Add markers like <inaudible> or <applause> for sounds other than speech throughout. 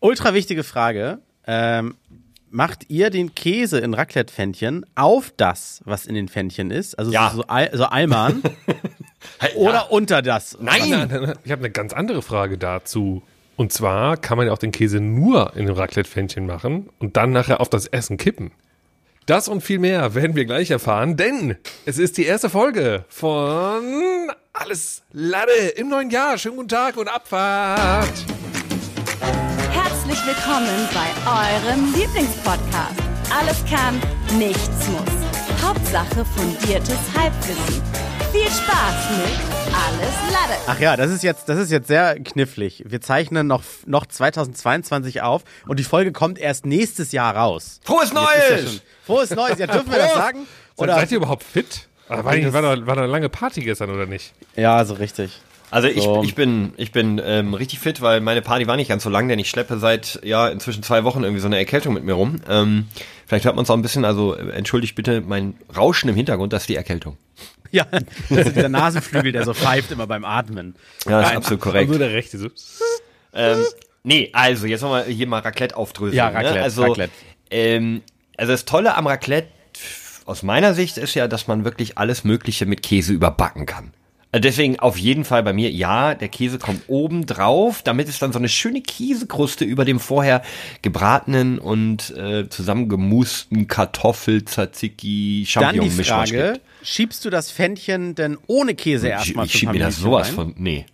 Ultra wichtige Frage. Ähm, macht ihr den Käse in Raclette-Pfännchen auf das, was in den Pfännchen ist? Also Ja. so, Al so Alman? <laughs> Oder unter das? Nein! Ich habe eine ganz andere Frage dazu. Und zwar kann man ja auch den Käse nur in dem Raclette-Pfännchen machen und dann nachher auf das Essen kippen. Das und viel mehr werden wir gleich erfahren, denn es ist die erste Folge von Alles Lade im neuen Jahr. Schönen guten Tag und Abfahrt. Herzlich willkommen bei eurem Lieblingspodcast. Alles kann, nichts muss. Hauptsache fundiertes Halbwissen. Viel Spaß mit Alles Lade. Ach ja, das ist jetzt, das ist jetzt sehr knifflig. Wir zeichnen noch, noch 2022 auf und die Folge kommt erst nächstes Jahr raus. Frohes ja Neues! schon- Frohes Neues. Ja, dürfen wir das sagen? Oder seid ihr überhaupt fit? Ah, War, war, da, war da eine lange Party gestern oder nicht? Ja, so richtig. Also ich, So. ich bin, ich bin ähm, richtig fit, weil meine Party war nicht ganz so lang, denn ich schleppe seit ja inzwischen zwei Wochen irgendwie so eine Erkältung mit mir rum. Ähm, vielleicht hört man es auch ein bisschen, also äh, entschuldigt bitte mein Rauschen im Hintergrund, das ist die Erkältung. <laughs> Ja, das ist dieser Nasenflügel, der so pfeift immer beim Atmen. Ja, das ist absolut korrekt. Also der rechte so. Ähm, nee, also jetzt wollen wir hier mal Raclette aufdröseln. Ja, Raclette, ne? also, Raclette. Ähm, also das Tolle am Raclette aus meiner Sicht ist ja, dass man wirklich alles Mögliche mit Käse überbacken kann. Also Deswegen auf jeden Fall bei mir, ja, der Käse kommt oben drauf, damit es dann so eine schöne Käsekruste über dem vorher gebratenen und äh, zusammengemusten Kartoffel, Tzatziki, Champignon-Mischmasch Frage, gibt. schiebst du das Pfännchen denn ohne Käse Ich, erstmal ich zum schieb mir das sowas rein? von, nee.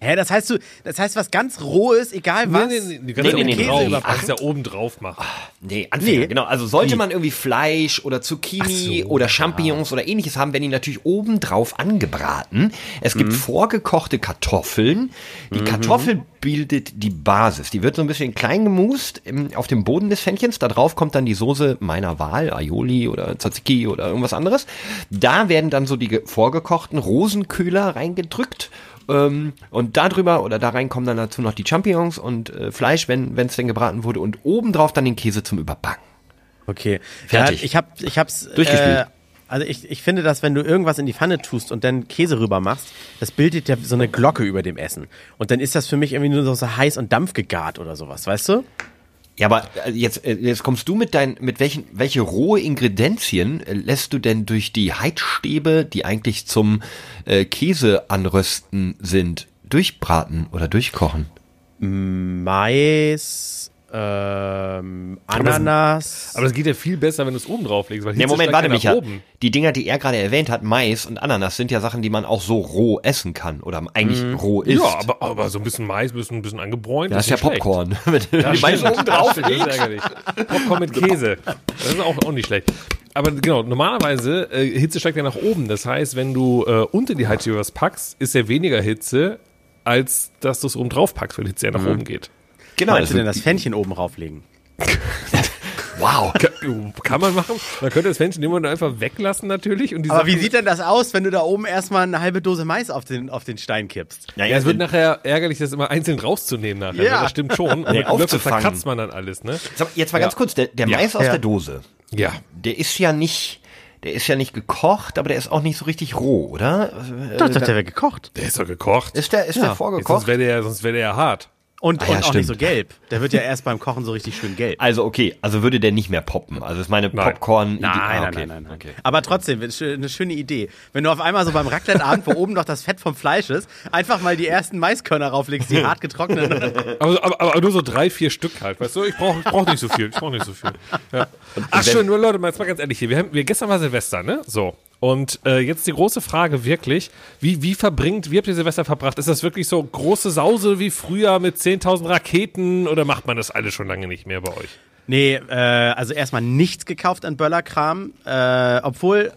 Hä, das heißt du, das heißt was ganz rohes, egal was. Nee, nee, nee, Nee, kannst nee, ja nee, oben nee. drauf. überbacken. Kannst ja oben drauf machen. Nee, Anfänger, Nee. genau. Also sollte man irgendwie Fleisch oder Zucchini Ach so, oder Champignons oder ähnliches haben, werden die natürlich obendrauf angebraten. Es gibt vorgekochte Kartoffeln. Die Kartoffel bildet die Basis. Die wird so ein bisschen klein gemust auf dem Boden des Pfännchens. Da drauf kommt dann die Soße meiner Wahl, Aioli oder Tzatziki oder irgendwas anderes. Da werden dann so die ge- vorgekochten Rosenköhler reingedrückt. Ähm, und da drüber oder da rein kommen dann dazu noch die Champignons und äh, Fleisch, wenn es denn gebraten wurde. Und obendrauf dann den Käse zum Überbacken. Okay. Fertig. Ja, ich hab, ich hab's Durchgespielt. Äh, also ich, ich finde, dass wenn du irgendwas in die Pfanne tust und dann Käse rüber machst, das bildet ja so eine Glocke über dem Essen. Und dann ist das für mich irgendwie nur so heiß und dampfgegart oder sowas, weißt du? Ja, aber äh, jetzt, äh, jetzt kommst du mit deinen, mit welchen, welche rohe Ingredienzien äh, lässt du denn durch die Heizstäbe, die eigentlich zum äh, Käse anrösten sind, durchbraten oder durchkochen? Mais, ähm, Ananas. Aber das geht ja viel besser, wenn du es oben drauf legst. Weil Nee, Hitze Moment, warte, Micha. Oben. Die Dinger, die er gerade erwähnt hat, Mais und Ananas, sind ja Sachen, die man auch so roh essen kann oder eigentlich roh isst. Ja, aber, aber so ein bisschen Mais, ein bisschen, ein bisschen angebräunt. das ist ja schlecht. Popcorn. <laughs> Wenn du Ja, die Mais oben drauf ärgerlich. Popcorn mit Käse. Das ist auch, auch nicht schlecht. Aber genau, normalerweise, äh, Hitze steigt ja nach oben. Das heißt, wenn du äh, unter die Heizstäbe was packst, ist ja weniger Hitze, als dass du es oben drauf packst, weil die Hitze ja nach oben geht. Genau. Meinst du Also, denn das Pfännchen oben rauflegen? <laughs> wow. Kann, kann man machen. Man könnte das Fännchen immer einfach weglassen natürlich. Und die Aber wie Sachen- sieht denn das aus, wenn du da oben erstmal eine halbe Dose Mais auf den, auf den Stein kippst? Ja, Ja, es wird nachher ärgerlich, das immer einzeln rauszunehmen nachher. Ja. ne? Das stimmt schon. <laughs> Und Nee, aufzufangen. verkratzt man dann alles, ne? Jetzt mal ganz kurz, der, der Ja. Mais aus Ja. der Dose, Ja. der ist ja nicht, der ist ja nicht gekocht, aber der ist auch nicht so richtig roh, oder? Doch, doch, der wird gekocht. Der ist doch gekocht. Ist der, ist der Sonst vorgekocht? wäre der, sonst wäre der ja hart. Und, Ah ja, und auch stimmt. nicht so gelb. Der wird ja erst beim Kochen so richtig schön gelb. Also okay, also würde der nicht mehr poppen. Also ist meine Nein. Popcorn. Nein, ah, nein, okay. nein, nein, nein. Okay. Aber trotzdem, eine schöne Idee. Wenn du auf einmal so beim Raclette-Abend, wo oben noch das Fett vom Fleisch ist, einfach mal die ersten Maiskörner rauflegst, die <laughs> hart getrockneten. Aber, aber, aber nur so drei, vier Stück halt, weißt du? Ich brauche brauch nicht so viel. Ich brauche nicht so viel. Ja. Ach schön, nur Leute, mal jetzt mal ganz ehrlich hier. Wir haben, wir, gestern war Silvester, ne? So. Und äh, jetzt die große Frage wirklich, wie, wie verbringt, wie habt ihr Silvester verbracht? Ist das wirklich so große Sause wie früher mit 10.000 Raketen oder macht man das alles schon lange nicht mehr bei euch? Nee, äh, also erstmal nichts gekauft an Böllerkram. Äh, obwohl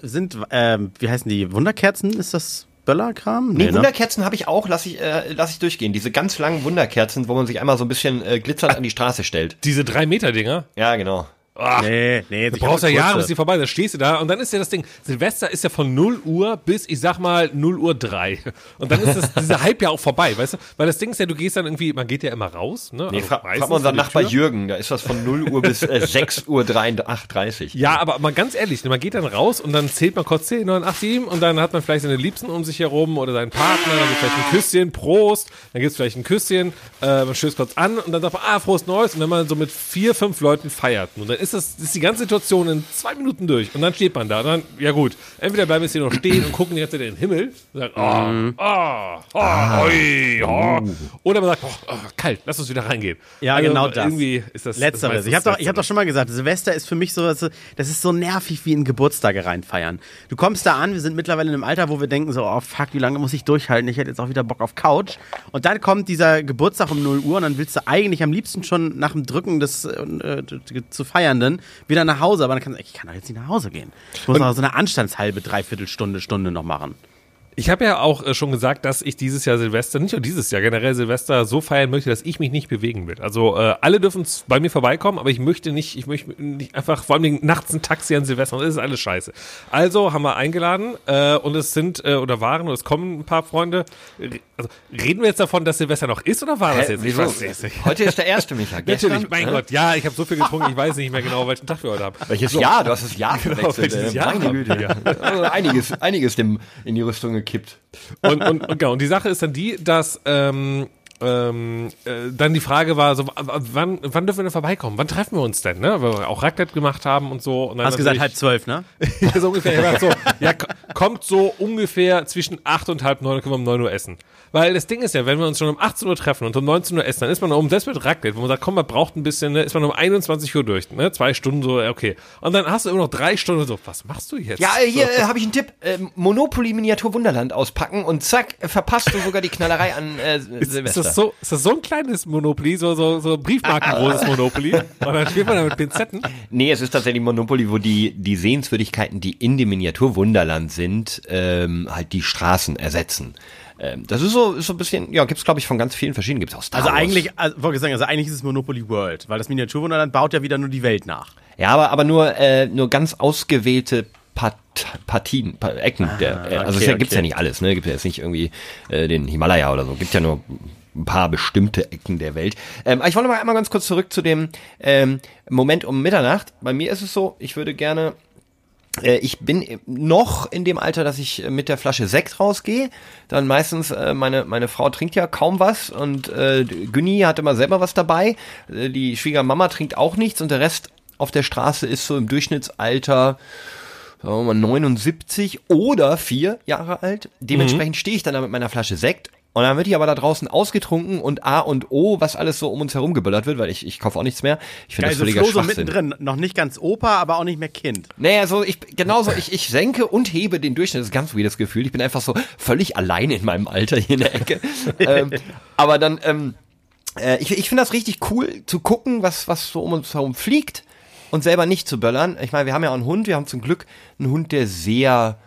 sind, ähm, wie heißen die, Wunderkerzen? Ist das Böllerkram? Nee, ne? Wunderkerzen habe ich auch, lass ich, äh, lass ich durchgehen. Diese ganz langen Wunderkerzen, wo man sich einmal so ein bisschen äh, glitzernd an die Straße stellt. Diese drei Meter Dinger? Ja, genau. Ach, Nee, nee, Du brauchst ja Jahre, bis die vorbei sind. Dann stehst du da und dann ist ja das Ding, Silvester ist ja von 0 Uhr bis, ich sag mal, 0 Uhr 3. Und dann ist das, dieser Hype ja auch vorbei, weißt du? Weil das Ding ist ja, du gehst dann irgendwie, man geht ja immer raus, ne? Nee, Also fra meistens frag mal unseren Nachbar Tür. Jürgen, da ist das von 0 Uhr bis äh, <laughs> 6 Uhr 30. Ja, aber mal ganz ehrlich, man geht dann raus und dann zählt man kurz 10, 9, 8, 7 und dann hat man vielleicht seine Liebsten um sich herum oder seinen Partner, dann gibt vielleicht ein Küsschen, Prost, dann gibt's vielleicht ein Küsschen, äh, man stößt kurz an und dann sagt man, ah, frohes Neues und wenn man so mit vier, fünf Leuten feiert und dann ist das ist die ganze Situation in zwei Minuten durch und dann steht man da dann, ja gut, entweder bleiben jetzt hier noch stehen und gucken jetzt in den Himmel und sagen, oh, oh, oh, oi, oh. oder man sagt, oh, oh, kalt, lass uns wieder reingehen. Ja, Also, genau das. Irgendwie ist das Letzteres. das Ich habe doch, ich hab doch schon mal gesagt, Silvester ist für mich so, das ist so nervig wie in Geburtstage reinfeiern. Du kommst da an, wir sind mittlerweile in einem Alter, wo wir denken so, oh fuck, wie lange muss ich durchhalten? Ich hätte jetzt auch wieder Bock auf Couch. Und dann kommt dieser Geburtstag um 0 Uhr und dann willst du eigentlich am liebsten schon nach dem Drücken des äh, zu Feiernden wieder nach Hause. Aber dann kannst du, ich kann doch jetzt nicht nach Hause gehen. Ich muss noch so eine Anstandshalbe, dreiviertel Stunde, Stunde noch machen. Ich habe ja auch äh, schon gesagt, dass ich dieses Jahr Silvester, nicht nur dieses Jahr, generell Silvester so feiern möchte, dass ich mich nicht bewegen will. Also äh, alle dürfen bei mir vorbeikommen, aber ich möchte nicht, ich möchte nicht einfach vor allem nachts ein Taxi an Silvester, das ist alles scheiße. Also haben wir eingeladen äh, und es sind äh, oder waren oder es kommen ein paar Freunde. Also, reden wir jetzt davon, dass Silvester noch ist oder war das Hä, jetzt? wieso? Ich weiß nicht. Heute ist der erste, Micha. <laughs> Gestern, Natürlich, mein äh, Gott, ja, ich habe so viel getrunken, ich weiß nicht mehr genau, welchen Tag wir heute haben. Welches Jahr? Du hast das Jahr Genau, verwechselt. äh, Jahr Meine Güte. wir? Also einiges, einiges dem in die Rüstung gekippt. Und, und, und, genau, und die Sache ist dann die, dass ähm, ähm, äh, dann die Frage war, so, wann, wann dürfen wir denn vorbeikommen? Wann treffen wir uns denn? Ne? Weil wir auch Raclette gemacht haben und so. Und dann Hast gesagt halb zwölf, ne? <laughs> so ungefähr. Ich so, ja, kommt so ungefähr zwischen 8 und halb 9, können wir um 9 Uhr essen. Weil das Ding ist ja, wenn wir uns schon um 18 Uhr treffen und um 19 Uhr essen, dann ist man um, selbst mit Raclette, wo man sagt, komm, man braucht ein bisschen, ne, ist man um 21 Uhr durch, ne? Zwei Stunden so, okay. Und dann hast du immer noch drei Stunden so, was machst du jetzt? Ja, äh, hier so. äh, habe ich einen Tipp. Äh, Monopoly Miniatur Wunderland auspacken und zack, äh, verpasst du sogar die Knallerei an äh, Silvester. ist, das so, ist das so ein kleines Monopoly, so, so, so briefmarkengroßes Monopoly? <laughs> Und dann spielt man da mit Pinzetten? Nee, es ist tatsächlich Monopoly, wo die, die Sehenswürdigkeiten, die in dem Miniaturwunderland sind, ähm, halt die Straßen ersetzen. Ähm, das ist so, ist so ein bisschen, ja, gibt's glaube ich von ganz vielen verschiedenen, gibt's auch Star Also Wars. eigentlich, also, wollte ich sagen, also eigentlich ist es Monopoly World, weil das Miniaturwunderland baut ja wieder nur die Welt nach. Ja, aber, aber nur, äh, nur ganz ausgewählte Part, Partien, pa Ecken. der, äh, also okay, es ja, gibt's okay. ja nicht alles, ne? Gibt ja jetzt nicht irgendwie äh, den Himalaya oder so. Gibt ja nur ein paar bestimmte Ecken der Welt. Ähm, ich wollte mal einmal ganz kurz zurück zu dem ähm, Moment um Mitternacht. Bei mir ist es so, ich würde gerne äh, ich bin noch in dem Alter, dass ich mit der Flasche Sekt rausgehe. Dann meistens, äh, meine, meine Frau trinkt ja kaum was und äh, Günni hat immer selber was dabei. Äh, die Schwiegermama trinkt auch nichts und der Rest auf der Straße ist so im Durchschnittsalter sagen wir mal 79 oder vier Jahre alt. Dementsprechend stehe ich dann da mit meiner Flasche Sekt und dann wird die aber da draußen ausgetrunken und A und O, was alles so um uns herum geböllert wird, weil ich, ich kaufe auch nichts mehr. Ich finde das Also völliger so Schwachsinn. mittendrin, noch nicht ganz Opa, aber auch nicht mehr Kind. Naja, so ich genauso, ich, ich senke und hebe den Durchschnitt. Das ist ganz weirdes Gefühl. Ich bin einfach so völlig allein in meinem Alter hier in der Ecke. <laughs> ähm, aber dann, ähm, äh, ich, ich finde das richtig cool zu gucken, was, was so um uns herum fliegt und selber nicht zu böllern. Ich meine, wir haben ja auch einen Hund, wir haben zum Glück einen Hund, der sehr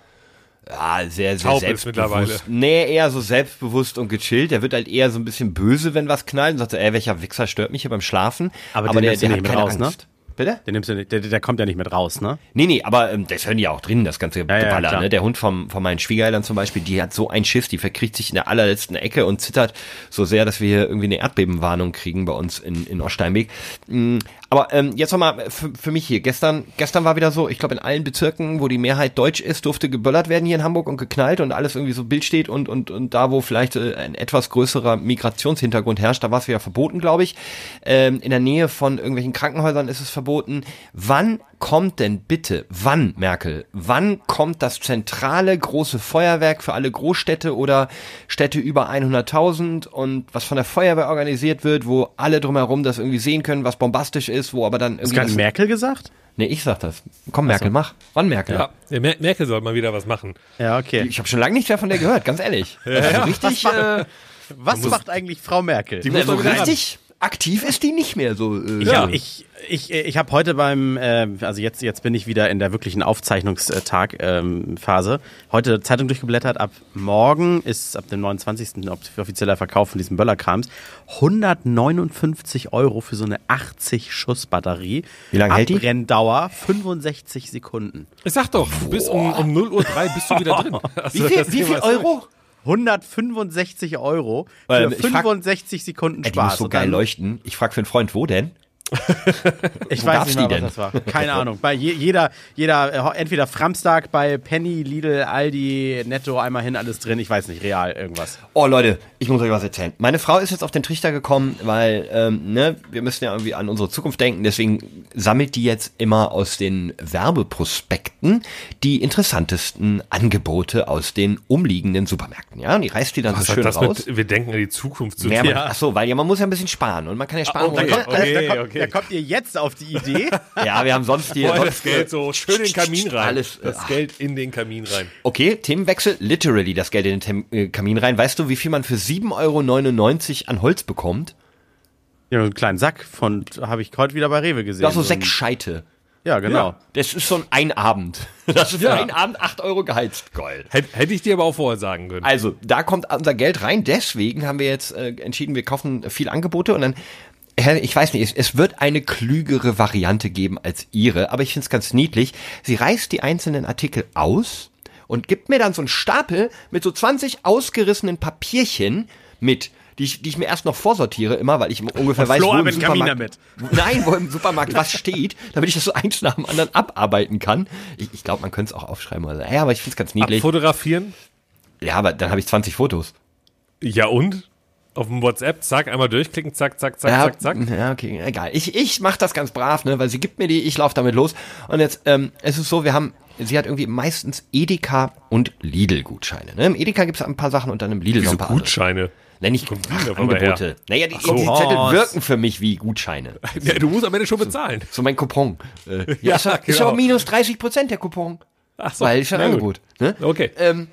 ja, sehr, sehr Taub ist selbstbewusst. mittlerweile. Nee, eher so selbstbewusst und gechillt. Der wird halt eher so ein bisschen böse, wenn was knallt und sagt so, ey, welcher Wichser stört mich hier beim Schlafen. Aber den der, der nicht hat keine raus, ne? Bitte? Der, nimmst du nicht, der, der kommt ja nicht mit raus, ne? Nee, nee, aber ähm, das hören die ja auch drin, das ganze ja, Geballer. klar. ne? Der Hund vom, von meinen Schwiegereltern zum Beispiel, die hat so einen Schiss, die verkriecht sich in der allerletzten Ecke und zittert so sehr, dass wir hier irgendwie eine Erdbebenwarnung kriegen bei uns in, in Oststeinweg. Mm, Aber ähm, jetzt nochmal für, für mich hier. Gestern, gestern war wieder so, ich glaube in allen Bezirken, wo die Mehrheit deutsch ist, durfte geböllert werden hier in Hamburg und geknallt und alles irgendwie so Bild steht und, und, und da, wo vielleicht äh, ein etwas größerer Migrationshintergrund herrscht, da war es wieder verboten, glaube ich. Ähm, in der Nähe von irgendwelchen Krankenhäusern ist es verboten. Wann kommt denn bitte, wann, Merkel, wann kommt das zentrale große Feuerwerk für alle Großstädte oder Städte über 100.000 und was von der Feuerwehr organisiert wird, wo alle drumherum das irgendwie sehen können, was bombastisch ist, wo aber dann Hast irgendwie... du gerade Merkel gesagt? nee, ich sag das. Komm, Merkel, mach. Wann, Merkel? Ja, Mer Merkel soll mal wieder was machen. Ja, okay. Ich habe schon lange nichts mehr von der gehört, ganz ehrlich. <laughs> Also richtig, äh, Was macht eigentlich Frau Merkel? Die muss also wieder richtig aktiv ist die nicht mehr so. Äh, Ich, ja. ich, Ich, ich habe heute beim, äh, also jetzt, jetzt bin ich wieder in der wirklichen Aufzeichnungstag-Phase. heute Zeitung durchgeblättert. Ab morgen ist ab dem 29. offizieller Verkauf von diesem Böllerkrams 159 Euro für so eine 80 Schuss Batterie. Wie lange hält die? Brenndauer 65 Sekunden. Ich sag doch, du bist um, um 0 Uhr 3 <laughs> bist du wieder drin. Also, Wie viel, wie viel Euro? 165 Euro für Ähm, ich frag- 65 Sekunden Ey, die Spaß. muss so geil leuchten. Ich frage für einen Freund, wo denn? <laughs> Ich Wo weiß nicht mal, was denn? das war. Keine Ahnung. Bei je, jeder, jeder, äh, entweder Framstag bei Penny, Lidl, Aldi, Netto, einmal hin, alles drin. Ich weiß nicht, real, irgendwas. Oh Leute, ich muss euch was erzählen. Meine Frau ist jetzt auf den Trichter gekommen, weil ähm, ne, wir müssen ja irgendwie an unsere Zukunft denken. Deswegen sammelt die jetzt immer aus den Werbeprospekten die interessantesten Angebote aus den umliegenden Supermärkten. Ja, und die reißt die dann Was so hat schön das raus. mit, wir denken an die Zukunft zu Ja, man, ach so, weil ja, man muss ja ein bisschen sparen und man kann ja sparen. okay. Da kommt, okay, da, kommt, okay. Da kommt ihr jetzt auf die Idee. <laughs> ja, wir haben sonst hier Boah, sonst, das Geld so schön in den Kamin rein. Alles, das Geld in den Kamin rein. Okay, Themenwechsel, literally das Geld in den Tem äh, Kamin rein. Weißt du, wie viel man für 7,99 Euro an Holz bekommt? ja, einen kleinen Sack von, habe ich heute wieder bei Rewe gesehen. Ja, so ein- sechs Scheite. Ja, genau. Das ist so ein Einabend. <laughs> Das ist für Ja. einen Abend 8 Euro geheizt. Gold. Hätt, hätte ich dir aber auch vorher sagen können. Also, da kommt unser Geld rein. Deswegen haben wir jetzt äh, entschieden, wir kaufen viel Angebote und dann, ich weiß nicht, es, es wird eine klügere Variante geben als ihre, aber ich finde es ganz niedlich. Sie reißt die einzelnen Artikel aus und gibt mir dann so einen Stapel mit so 20 ausgerissenen Papierchen mit die ich, die ich mir erst noch vorsortiere immer, weil ich ungefähr <laughs> weiß, Flo wo im, Supermarkt, <laughs> Nein, wo im Supermarkt was steht, damit ich das so eins nach dem anderen abarbeiten kann. Ich, ich glaube, man könnte es auch aufschreiben oder so. Ja, aber ich finde es ganz niedlich. Abfotografieren? Ja, aber dann habe ich 20 Fotos. Ja und? Auf dem WhatsApp, zack, einmal durchklicken, zack, zack, zack, Ja, zack, zack. ja, okay, egal. Ich, ich mache das ganz brav, ne, weil sie gibt mir die, ich laufe damit los. Und jetzt, ähm, es ist so, wir haben, sie hat irgendwie meistens Edeka und Lidl-Gutscheine. Ne? Im Edeka gibt es ein paar Sachen und dann im Lidl noch Diese ein paar andere. Gutscheine. Nenn ich ach, Angebote. her? Naja, die, so. die Zettel wirken für mich wie Gutscheine. <laughs> Ja, du musst am Ende schon bezahlen. So mein Coupon. Äh, ja, Ja, <laughs> ist, ja, ist genau. aber minus 30 Prozent der Coupon. Ach so, Weil ist ein na gut. Angebot. Ne? Okay. Ähm,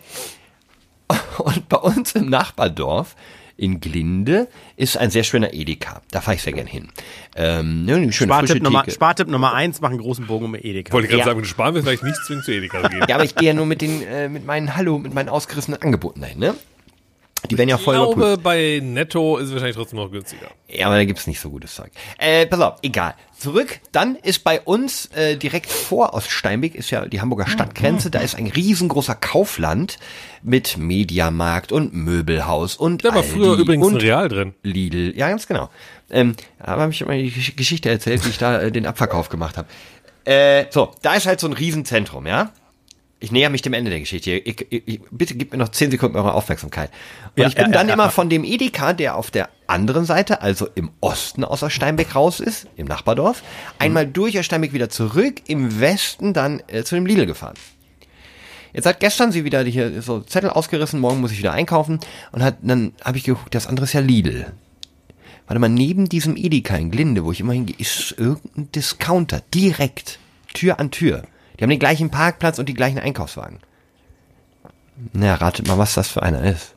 <laughs> und bei uns im Nachbardorf in Glinde ist ein sehr schöner Edeka. Da fahre ich sehr gern hin. Ähm, ne, eine schöne frische Spartipp Nummer, Theke. Spartipp Nummer eins, mach einen großen Bogen um Edeka. Wollte ich gerade Ja. sagen, sparen willst, vielleicht nicht zwingend zu Edeka gehen. Ja, aber ich gehe ja nur mit den, äh, mit meinen Hallo, mit meinen ausgerissenen Angeboten dahin, ne? Die werden ja Ich voll überprüft. glaube, bei Netto ist es wahrscheinlich trotzdem noch günstiger. Ja, aber da gibt's nicht so gutes Zeug. Äh, pass auf, egal. Zurück, dann ist bei uns äh, direkt vor Oststeinbeck ist ja die Hamburger Stadtgrenze, da ist ein riesengroßer Kaufland mit Mediamarkt und Möbelhaus und Da war Aldi früher übrigens und ein Real drin. Lidl. Ja, ganz genau. Ähm, aber habe ich immer die Gesch- Geschichte erzählt, wie ich da äh, den Abverkauf gemacht habe. Äh, so, da ist halt so ein Riesenzentrum, ja? Ich näher mich dem Ende der Geschichte. Ich, ich, bitte gib mir noch 10 Sekunden eure Aufmerksamkeit. Und Ja, ich bin ja, dann ja, immer von dem Edeka, der auf der anderen Seite, also im Osten aus Steinbeck raus ist, im Nachbardorf, einmal durch Steinbeck wieder zurück, im Westen dann äh, zu dem Lidl gefahren. Jetzt hat gestern sie wieder hier so Zettel ausgerissen, morgen muss ich wieder einkaufen und hat, dann habe ich geguckt, das andere ist ja Lidl. Warte mal, neben diesem Edeka in Glinde, wo ich immer hingehe, ist irgendein Discounter, direkt, Tür an Tür. Die haben den gleichen Parkplatz und die gleichen Einkaufswagen. Na, ratet mal, was das für einer ist.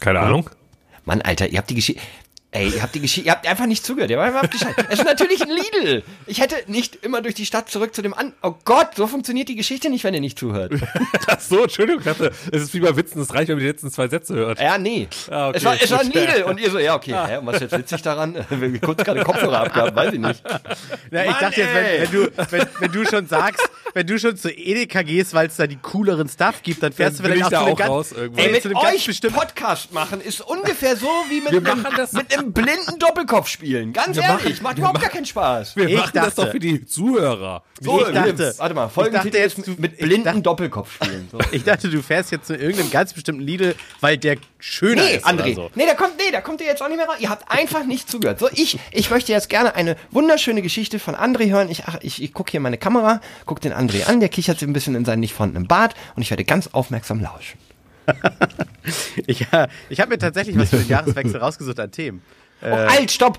Keine Ahnung. Mann, Alter, ihr habt die Geschichte. Ey, ihr habt die Geschichte, ihr habt einfach nicht zugehört, ihr habt einfach Bescheid. Es ist natürlich ein Lidl. Ich hätte nicht immer durch die Stadt zurück zu dem an. Oh Gott, so funktioniert die Geschichte nicht, wenn ihr nicht zuhört. <laughs> Ach so, Entschuldigung, dachte, es ist wie bei Witzen, es reicht, wenn man die letzten zwei Sätze hört. Ja, nee. Ah, okay, es war, es war ein. Lidl. Und ihr so, ja, okay, <laughs> hä, und was ist jetzt witzig daran? <laughs> Wir haben kurz gerade Kopfhörer abgehabt, weiß ich nicht. Ja, ich Mann, dachte jetzt, wenn, wenn, du, wenn, wenn du schon sagst, wenn du schon zu Edeka gehst, weil es da die cooleren Stuff gibt, dann fährst Dann du vielleicht ich auch zu auch ganz, raus irgendwann. Ey, mit zu einem ganz euch bestimmten Podcast machen ist ungefähr so wie mit, Wir einem, machen das- mit einem blinden Doppelkopf spielen. Ganz Wir ehrlich, machen- macht überhaupt machen- gar keinen Spaß. Wir Ich machen das dachte- doch für die Zuhörer. So, ich dachte- warte mal, Folgentitel jetzt, ist mit ich blinden dachte- Doppelkopf spielen. So. <laughs> Ich dachte, du fährst jetzt zu irgendeinem ganz bestimmten Lidl, weil der schöner Nee, ist André. so. Nee, da kommt, nee, da kommt ihr jetzt auch nicht mehr raus. Ihr habt einfach nicht zugehört. So, ich, ich möchte jetzt gerne eine wunderschöne Geschichte von André hören. Ich, ach, ich, ich gucke hier meine Kamera, guck den André an, der kichert sich ein bisschen in seinen nicht vorhandenen Bart und ich werde ganz aufmerksam lauschen. <laughs> Ich, äh, ich habe mir tatsächlich was für den Jahreswechsel <laughs> rausgesucht an Themen. Oh, alt, stopp!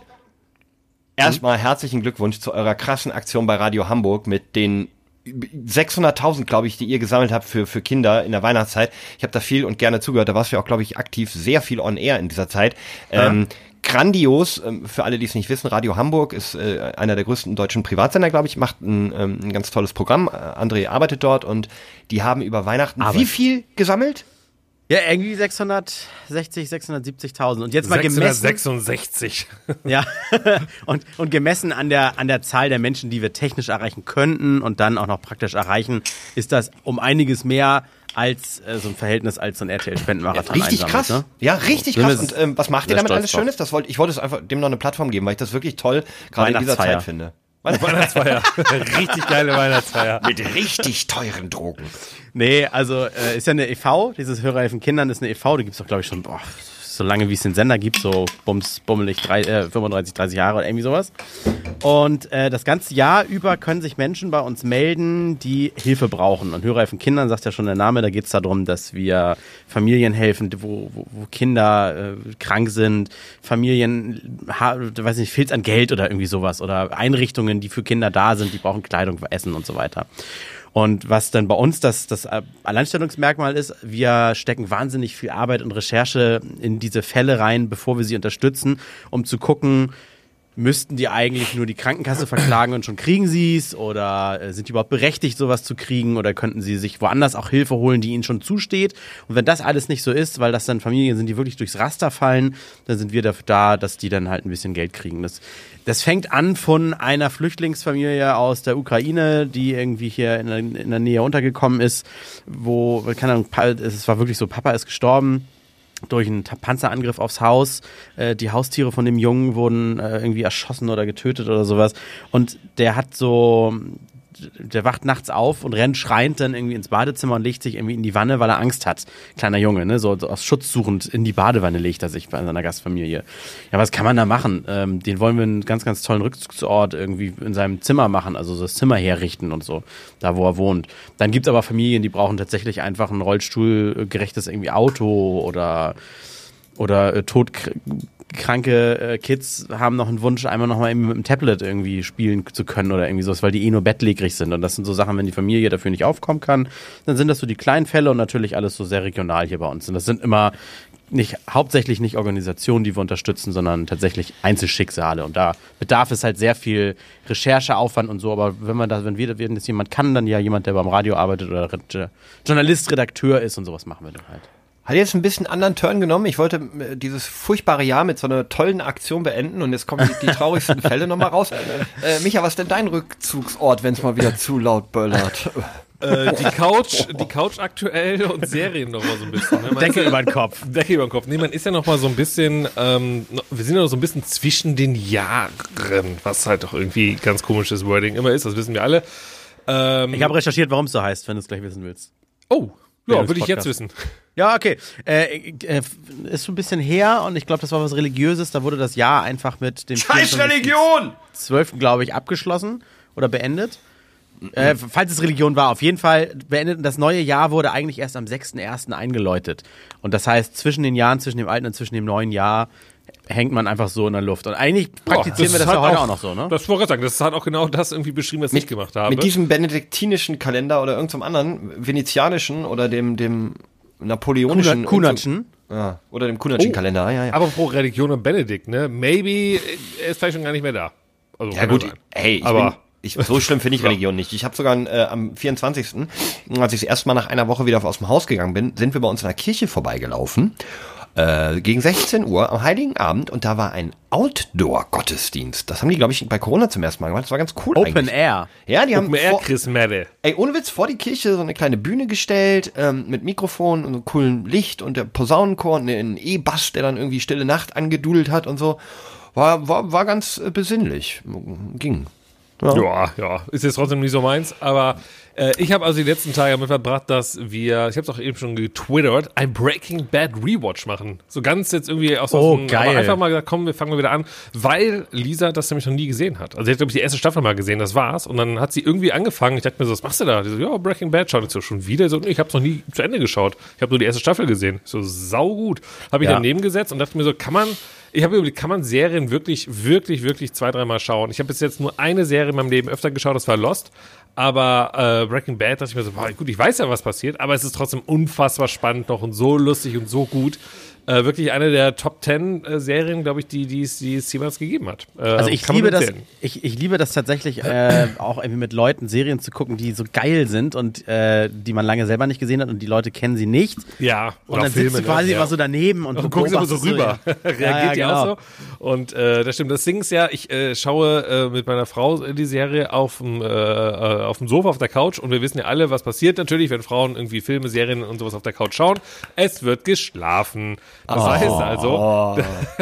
Erstmal herzlichen Glückwunsch zu eurer krassen Aktion bei Radio Hamburg mit den 600.000, glaube ich, die ihr gesammelt habt für, für Kinder in der Weihnachtszeit. Ich habe da viel und gerne zugehört. Da warst du ja auch, glaube ich, aktiv sehr viel on air in dieser Zeit. Ähm, grandios. Ähm, für alle, die es nicht wissen, Radio Hamburg ist äh, einer der größten deutschen Privatsender, glaube ich, macht ein, ähm, ein ganz tolles Programm. Äh, André arbeitet dort und die haben über Weihnachten Arbeit. wie viel gesammelt? Ja, irgendwie 660, 670.000. Und jetzt mal gemessen. 666. Ja. <laughs> und, und gemessen an der, an der Zahl der Menschen, die wir technisch erreichen könnten und dann auch noch praktisch erreichen, ist das um einiges mehr als äh, so ein Verhältnis als so ein RTL-Spendenmarathon. Richtig einsammelt, krass. Ne? Ja, richtig krass. Und ähm, was macht ihr damit alles drauf. Schönes? Das wollte ich wollte es einfach dem noch eine Plattform geben, weil ich das wirklich toll gerade in dieser. Zeit finde. Weihnachtsfeier. <laughs> Richtig geile Weihnachtsfeier. Mit richtig teuren Drogen. Nee, also äh, ist ja eine e.V., dieses Hörerhelfen Kindern ist eine e.V., die gibt's doch, glaube ich, schon, boah, so lange wie es den Sender gibt, so bums, bummelig, drei, äh, 35, 30 Jahre oder irgendwie sowas. Und äh, das ganze Jahr über können sich Menschen bei uns melden, die Hilfe brauchen. Und Hörerhelfen Kindern, sagt ja schon der Name, da geht's darum, dass wir Familien helfen, wo, wo, wo Kinder äh, krank sind, Familien, ha, weiß nicht, fehlt an Geld oder irgendwie sowas. Oder Einrichtungen, die für Kinder da sind, die brauchen Kleidung, Essen und so weiter. Und was dann bei uns das, das Alleinstellungsmerkmal ist, wir stecken wahnsinnig viel Arbeit und Recherche in diese Fälle rein, bevor wir sie unterstützen, um zu gucken, müssten die eigentlich nur die Krankenkasse verklagen und schon kriegen sie es? Oder äh, sind die überhaupt berechtigt, sowas zu kriegen? Oder könnten sie sich woanders auch Hilfe holen, die ihnen schon zusteht? Und wenn das alles nicht so ist, weil das dann Familien sind, die wirklich durchs Raster fallen, dann sind wir dafür da, dass die dann halt ein bisschen Geld kriegen. Das, das fängt an von einer Flüchtlingsfamilie aus der Ukraine, die irgendwie hier in der, in der Nähe untergekommen ist, wo, keine Ahnung, es war wirklich so, Papa ist gestorben durch einen Panzerangriff aufs Haus. Äh, die Haustiere von dem Jungen wurden äh, irgendwie erschossen oder getötet oder sowas. Und der hat so, der wacht nachts auf und rennt schreiend dann irgendwie ins Badezimmer und legt sich irgendwie in die Wanne, weil er Angst hat. Kleiner Junge, ne? So, so aus Schutz suchend in die Badewanne legt er sich bei seiner Gastfamilie. Ja, was kann man da machen? Ähm, den wollen wir einen ganz, ganz tollen Rückzugsort irgendwie in seinem Zimmer machen, also so das Zimmer herrichten und so, da wo er wohnt. Dann gibt's aber Familien, die brauchen tatsächlich einfach ein rollstuhlgerechtes irgendwie Auto oder oder äh, todkranke äh, Kids haben noch einen Wunsch, einmal noch mal eben mit dem Tablet irgendwie spielen zu können oder irgendwie sowas, weil die eh nur bettlägerig sind. Und das sind so Sachen, wenn die Familie dafür nicht aufkommen kann, dann sind das so die kleinen Fälle und natürlich alles so sehr regional hier bei uns. Und das sind immer nicht, hauptsächlich nicht Organisationen, die wir unterstützen, sondern tatsächlich Einzelschicksale. Und da bedarf es halt sehr viel Rechercheaufwand und so. Aber wenn man da, wenn wir, wenn das jemand kann, dann ja jemand, der beim Radio arbeitet oder Journalist, Redakteur ist und sowas machen wir dann halt. Hat jetzt ein bisschen anderen Turn genommen. Ich wollte äh, dieses furchtbare Jahr mit so einer tollen Aktion beenden und jetzt kommen die, die traurigsten <laughs> Fälle nochmal raus. Äh, Micha, was ist denn dein Rückzugsort, wenn es mal wieder zu laut böllert? äh, die Couch, die Couch aktuell und Serien noch mal so ein bisschen. Ne? Decke über den Kopf. Decke über den Kopf. Nee, man ist ja noch mal so ein bisschen, ähm, wir sind ja noch so ein bisschen zwischen den Jahren, was halt doch irgendwie ganz komisches Wording immer ist, das wissen wir alle. Ähm, Ich habe recherchiert, warum es so heißt, wenn du es gleich wissen willst. oh, ja, würde ich jetzt wissen. Ja, okay. Äh, äh, ist schon ein bisschen her und ich glaube, das war was Religiöses. Da wurde das Jahr einfach mit dem Scheiß Religion! 12. glaube ich, abgeschlossen oder beendet. Äh, falls es Religion war, auf jeden Fall beendet. Und das neue Jahr wurde eigentlich erst am 6.1. eingeläutet. Und das heißt, zwischen den Jahren, zwischen dem alten und zwischen dem neuen Jahr hängt man einfach so in der Luft. Und eigentlich praktizieren wir das hat ja heute auch, noch so, ne? Das wollte ich sagen, das hat auch genau das irgendwie beschrieben, was ich gemacht habe. Mit diesem benediktinischen Kalender oder irgendeinem anderen, venezianischen oder dem, dem napoleonischen. Kunatschen. Ja, oder dem kunatschen Oh. Kalender, ja, ja. Aber pro Religion und Benedikt, ne? Maybe, äh, er ist vielleicht schon gar nicht mehr da. Also, Ja gut, sein. hey, ich Aber- bin, ich, so schlimm finde ich <laughs> Religion nicht. Ich habe sogar äh, am 24., als ich das erste Mal nach einer Woche wieder aus dem Haus gegangen bin, sind wir bei uns in der Kirche vorbeigelaufen. Äh, gegen 16 Uhr am Heiligen Abend und da war ein Outdoor-Gottesdienst. Das haben die, glaube ich, bei Corona zum ersten Mal gemacht. Das war ganz cool Open eigentlich. Air. Ja, die haben Open Air Chris Madde. ey, ohne Witz, vor die Kirche so eine kleine Bühne gestellt, ähm, mit Mikrofon und so coolen Licht und der Posaunenchor und ein E-Bass, der dann irgendwie Stille Nacht angedudelt hat und so. War, war, war ganz äh, besinnlich. Ging. Ja, ja, ist jetzt trotzdem nicht so meins, aber äh, ich habe also die letzten Tage damit verbracht, dass wir, ich habe es auch eben schon getwittert, ein Breaking Bad Rewatch machen. So ganz jetzt irgendwie aus Oh, dem, geil. aber einfach mal gesagt, komm, wir fangen mal wieder an, weil Lisa das nämlich noch nie gesehen hat. Also sie hat, glaube ich, die erste Staffel mal gesehen, das war's. Und dann hat sie irgendwie angefangen, ich dachte mir so, was machst du da? Die so, ja, Breaking Bad schaut. Ich so, schon wieder? So, nee, ich habe es noch nie zu Ende geschaut. Ich habe nur die erste Staffel gesehen. Ich so, saugut. Habe ich Ja. daneben gesetzt und dachte mir so, kann man, ich habe überlegt, kann man Serien wirklich, wirklich, wirklich zwei, dreimal schauen? Ich habe bis jetzt nur eine Serie in meinem Leben öfter geschaut, das war Lost. Aber äh, Breaking Bad dachte ich mir so, boah, gut, ich weiß ja, was passiert, aber es ist trotzdem unfassbar spannend noch und so lustig und so gut. äh, wirklich eine der Top Ten äh, Serien, glaube ich, die, die, es, die es jemals gegeben hat. Äh, Also ich liebe das, ich, ich liebe das tatsächlich äh, <clears throat> auch irgendwie mit Leuten Serien zu gucken, die so geil sind und äh, die man lange selber nicht gesehen hat und die Leute kennen sie nicht. Ja, Und dann sitzt du quasi ne? ja. immer so daneben und, Und gucken sie immer so rüber. <laughs> ja. Reagiert ja, die auch genau. so? Und äh, das stimmt. Das Ding ist ja, ich äh, schaue äh, mit meiner Frau die Serie auf dem, äh, äh, auf dem Sofa, auf der Couch und wir wissen ja alle, was passiert natürlich, wenn Frauen irgendwie Filme, Serien und sowas auf der Couch schauen. Es wird geschlafen. Das heißt also,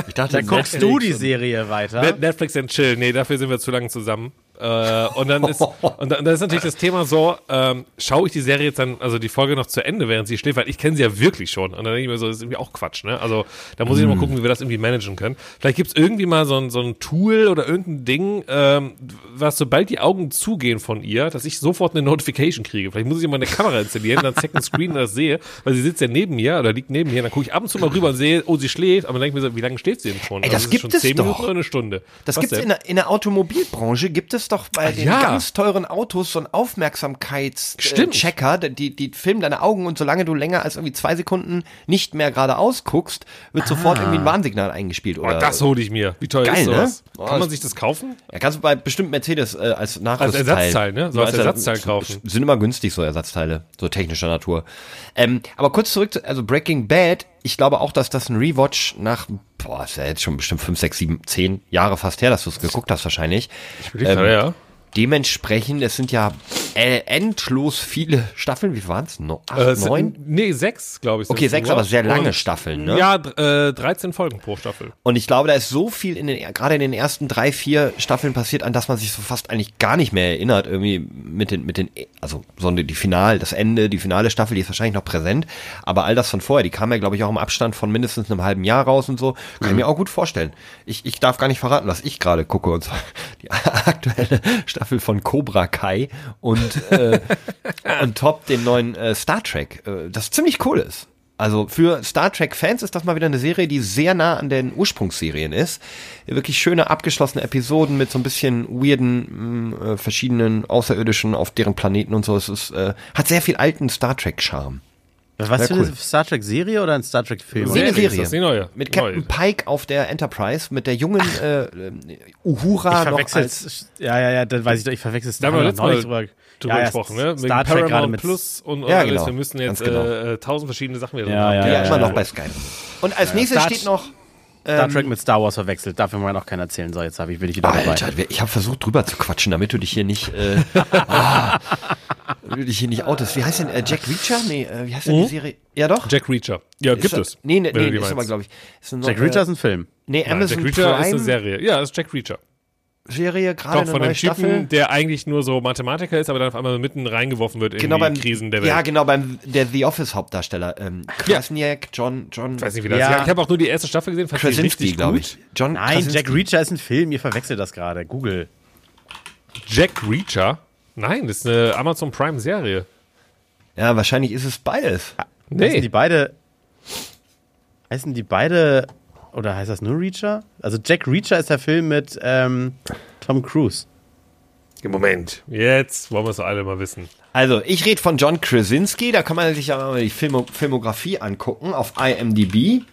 Ich dachte, Dann guckst du die Serie weiter. Net- Netflix and Chill, nee, dafür sind wir zu lange zusammen. Äh, und dann ist <laughs> und dann, ist natürlich das Thema so, ähm, schaue ich die Serie jetzt dann, also die Folge noch zu Ende, während sie schläft, weil ich kenne sie ja wirklich schon. Und dann denke ich mir so, das ist irgendwie auch Quatsch, ne? Also da muss ich noch mal gucken, wie wir das irgendwie managen können. Vielleicht gibt's irgendwie mal so ein, so ein Tool oder irgendein Ding, ähm, was sobald die Augen zugehen von ihr, dass ich sofort eine Notification kriege. Vielleicht muss ich mal eine Kamera installieren, dann Second Screen das sehe, weil sie sitzt ja neben mir oder liegt neben mir, dann gucke ich ab und zu mal rüber und sehe, oh, sie schläft, aber dann denke ich mir so, wie lange steht sie denn schon? Ey, das Also, ist gibt schon es zehn doch. Minuten oder eine Stunde. Das gibt's denn? in der, in der Automobilbranche, gibt es doch bei den ja. ganz teuren Autos so einen Stimmt. Aufmerksamkeitschecker, die, die filmen deine Augen und solange du länger als irgendwie zwei Sekunden nicht mehr geradeaus guckst, wird sofort irgendwie ein Warnsignal eingespielt. Oh, Oder, das hole ich mir. Wie teuer Geil, ist sowas? ne? Kann Oh, man sich das kaufen? ja, kannst du bei bestimmt Mercedes äh, als Nachrüstteil. Ersatzteil, ne? So als Ersatzteil kaufen. Sind immer günstig, so Ersatzteile, so technischer Natur. Ähm, aber kurz zurück zu, also Breaking Bad, ich glaube auch, dass das ein Rewatch nach, boah, ist ja jetzt schon bestimmt fünf, sechs, sieben, zehn Jahre fast her, dass du es geguckt hast wahrscheinlich. Ähm, ja. Dementsprechend, es sind ja äh, endlos viele Staffeln. Wie waren es? No, acht, Äh, neun? Nee, sechs, glaube ich. Okay, sechs, aber sehr lange Und- Staffeln, ne? Ja, äh, 13 Folgen pro Staffel. Und ich glaube, da ist so viel in den, gerade in den ersten drei, vier Staffeln passiert, an das man sich so fast eigentlich gar nicht mehr erinnert, irgendwie mit den, mit den, also, sondern die Final, das Ende, die finale Staffel, die ist wahrscheinlich noch präsent, aber all das von vorher, die kam ja, glaube ich, auch im Abstand von mindestens einem halben Jahr raus und so, kann ich mir auch gut vorstellen. Ich, ich darf gar nicht verraten, was ich gerade gucke, und zwar <laughs> die aktuelle Staffel von Cobra Kai und, äh, <laughs> und top den neuen äh, Star Trek, äh, das ziemlich cool ist. Also für Star Trek-Fans ist das mal wieder eine Serie, die sehr nah an den Ursprungsserien ist. Wirklich schöne, abgeschlossene Episoden mit so ein bisschen weirden, mh, äh, verschiedenen Außerirdischen auf deren Planeten und so. Es ist, äh, hat sehr viel alten Star Trek-Charme. Was für cool. eine Star Trek Serie oder ein Star Trek Film? Serie, Serie ist die neue. Mit Captain Neue. Pike auf der Enterprise, mit der jungen äh, äh, Uhura Ich noch als ja, ja, ja, dann weiß ich doch, ich verwechsel es. Da haben wir letztes Mal drüber, drüber ja, gesprochen, ne? Mit Star Trek gerade mit Plus und, und Ja, alles. genau. Wir müssen jetzt genau. äh, tausend verschiedene Sachen wieder Ja, ja, ja, ja, immer ja. noch bei Sky. Und als nächstes Star- steht noch Star Trek mit Star Wars verwechselt. Darf mir mal noch keiner erzählen. So, jetzt habe ich, bin ich wieder dabei. Alter, ich habe versucht drüber zu quatschen, damit du dich hier nicht, äh, <laughs> ah, du dich hier nicht outest. Wie heißt denn äh, Jack Reacher? Nee, äh, wie heißt denn die Serie? Ja doch. Jack Reacher. Ja, Ist gibt das- es. Nee, nee, nee ist aber meinst. glaube ich. Ist eine Jack Reacher ist ein Film. Nee, Nein, Amazon Jack Reacher ist eine Prime Serie. Ja, ist Jack Reacher. Serie, gerade Doch, eine von neue dem Typen, Staffel. der eigentlich nur so Mathematiker ist, aber dann auf einmal mitten reingeworfen wird in Genau die beim Krisen der Welt. Ja, genau beim der The Office Hauptdarsteller ähm, Krasniak, John John Ich weiß nicht, wie das Ja. ist. Ich habe auch nur die erste Staffel gesehen, fand Krasinski, richtig glaube gut. ich. John Nein, Krasinski. Jack Reacher ist ein Film. Ihr verwechselt das gerade. Google. Jack Reacher? Nein, das ist eine Amazon Prime Serie. Ja, wahrscheinlich ist es beides. Heißen die Nee. beide. Heißen die beide. Oder heißt das nur Reacher? Also Jack Reacher ist der Film mit ähm, Tom Cruise. Moment. Jetzt wollen wir es doch alle mal wissen. Also, ich rede von John Krasinski, da kann man sich ja mal die Filmo Filmografie angucken auf IMDb.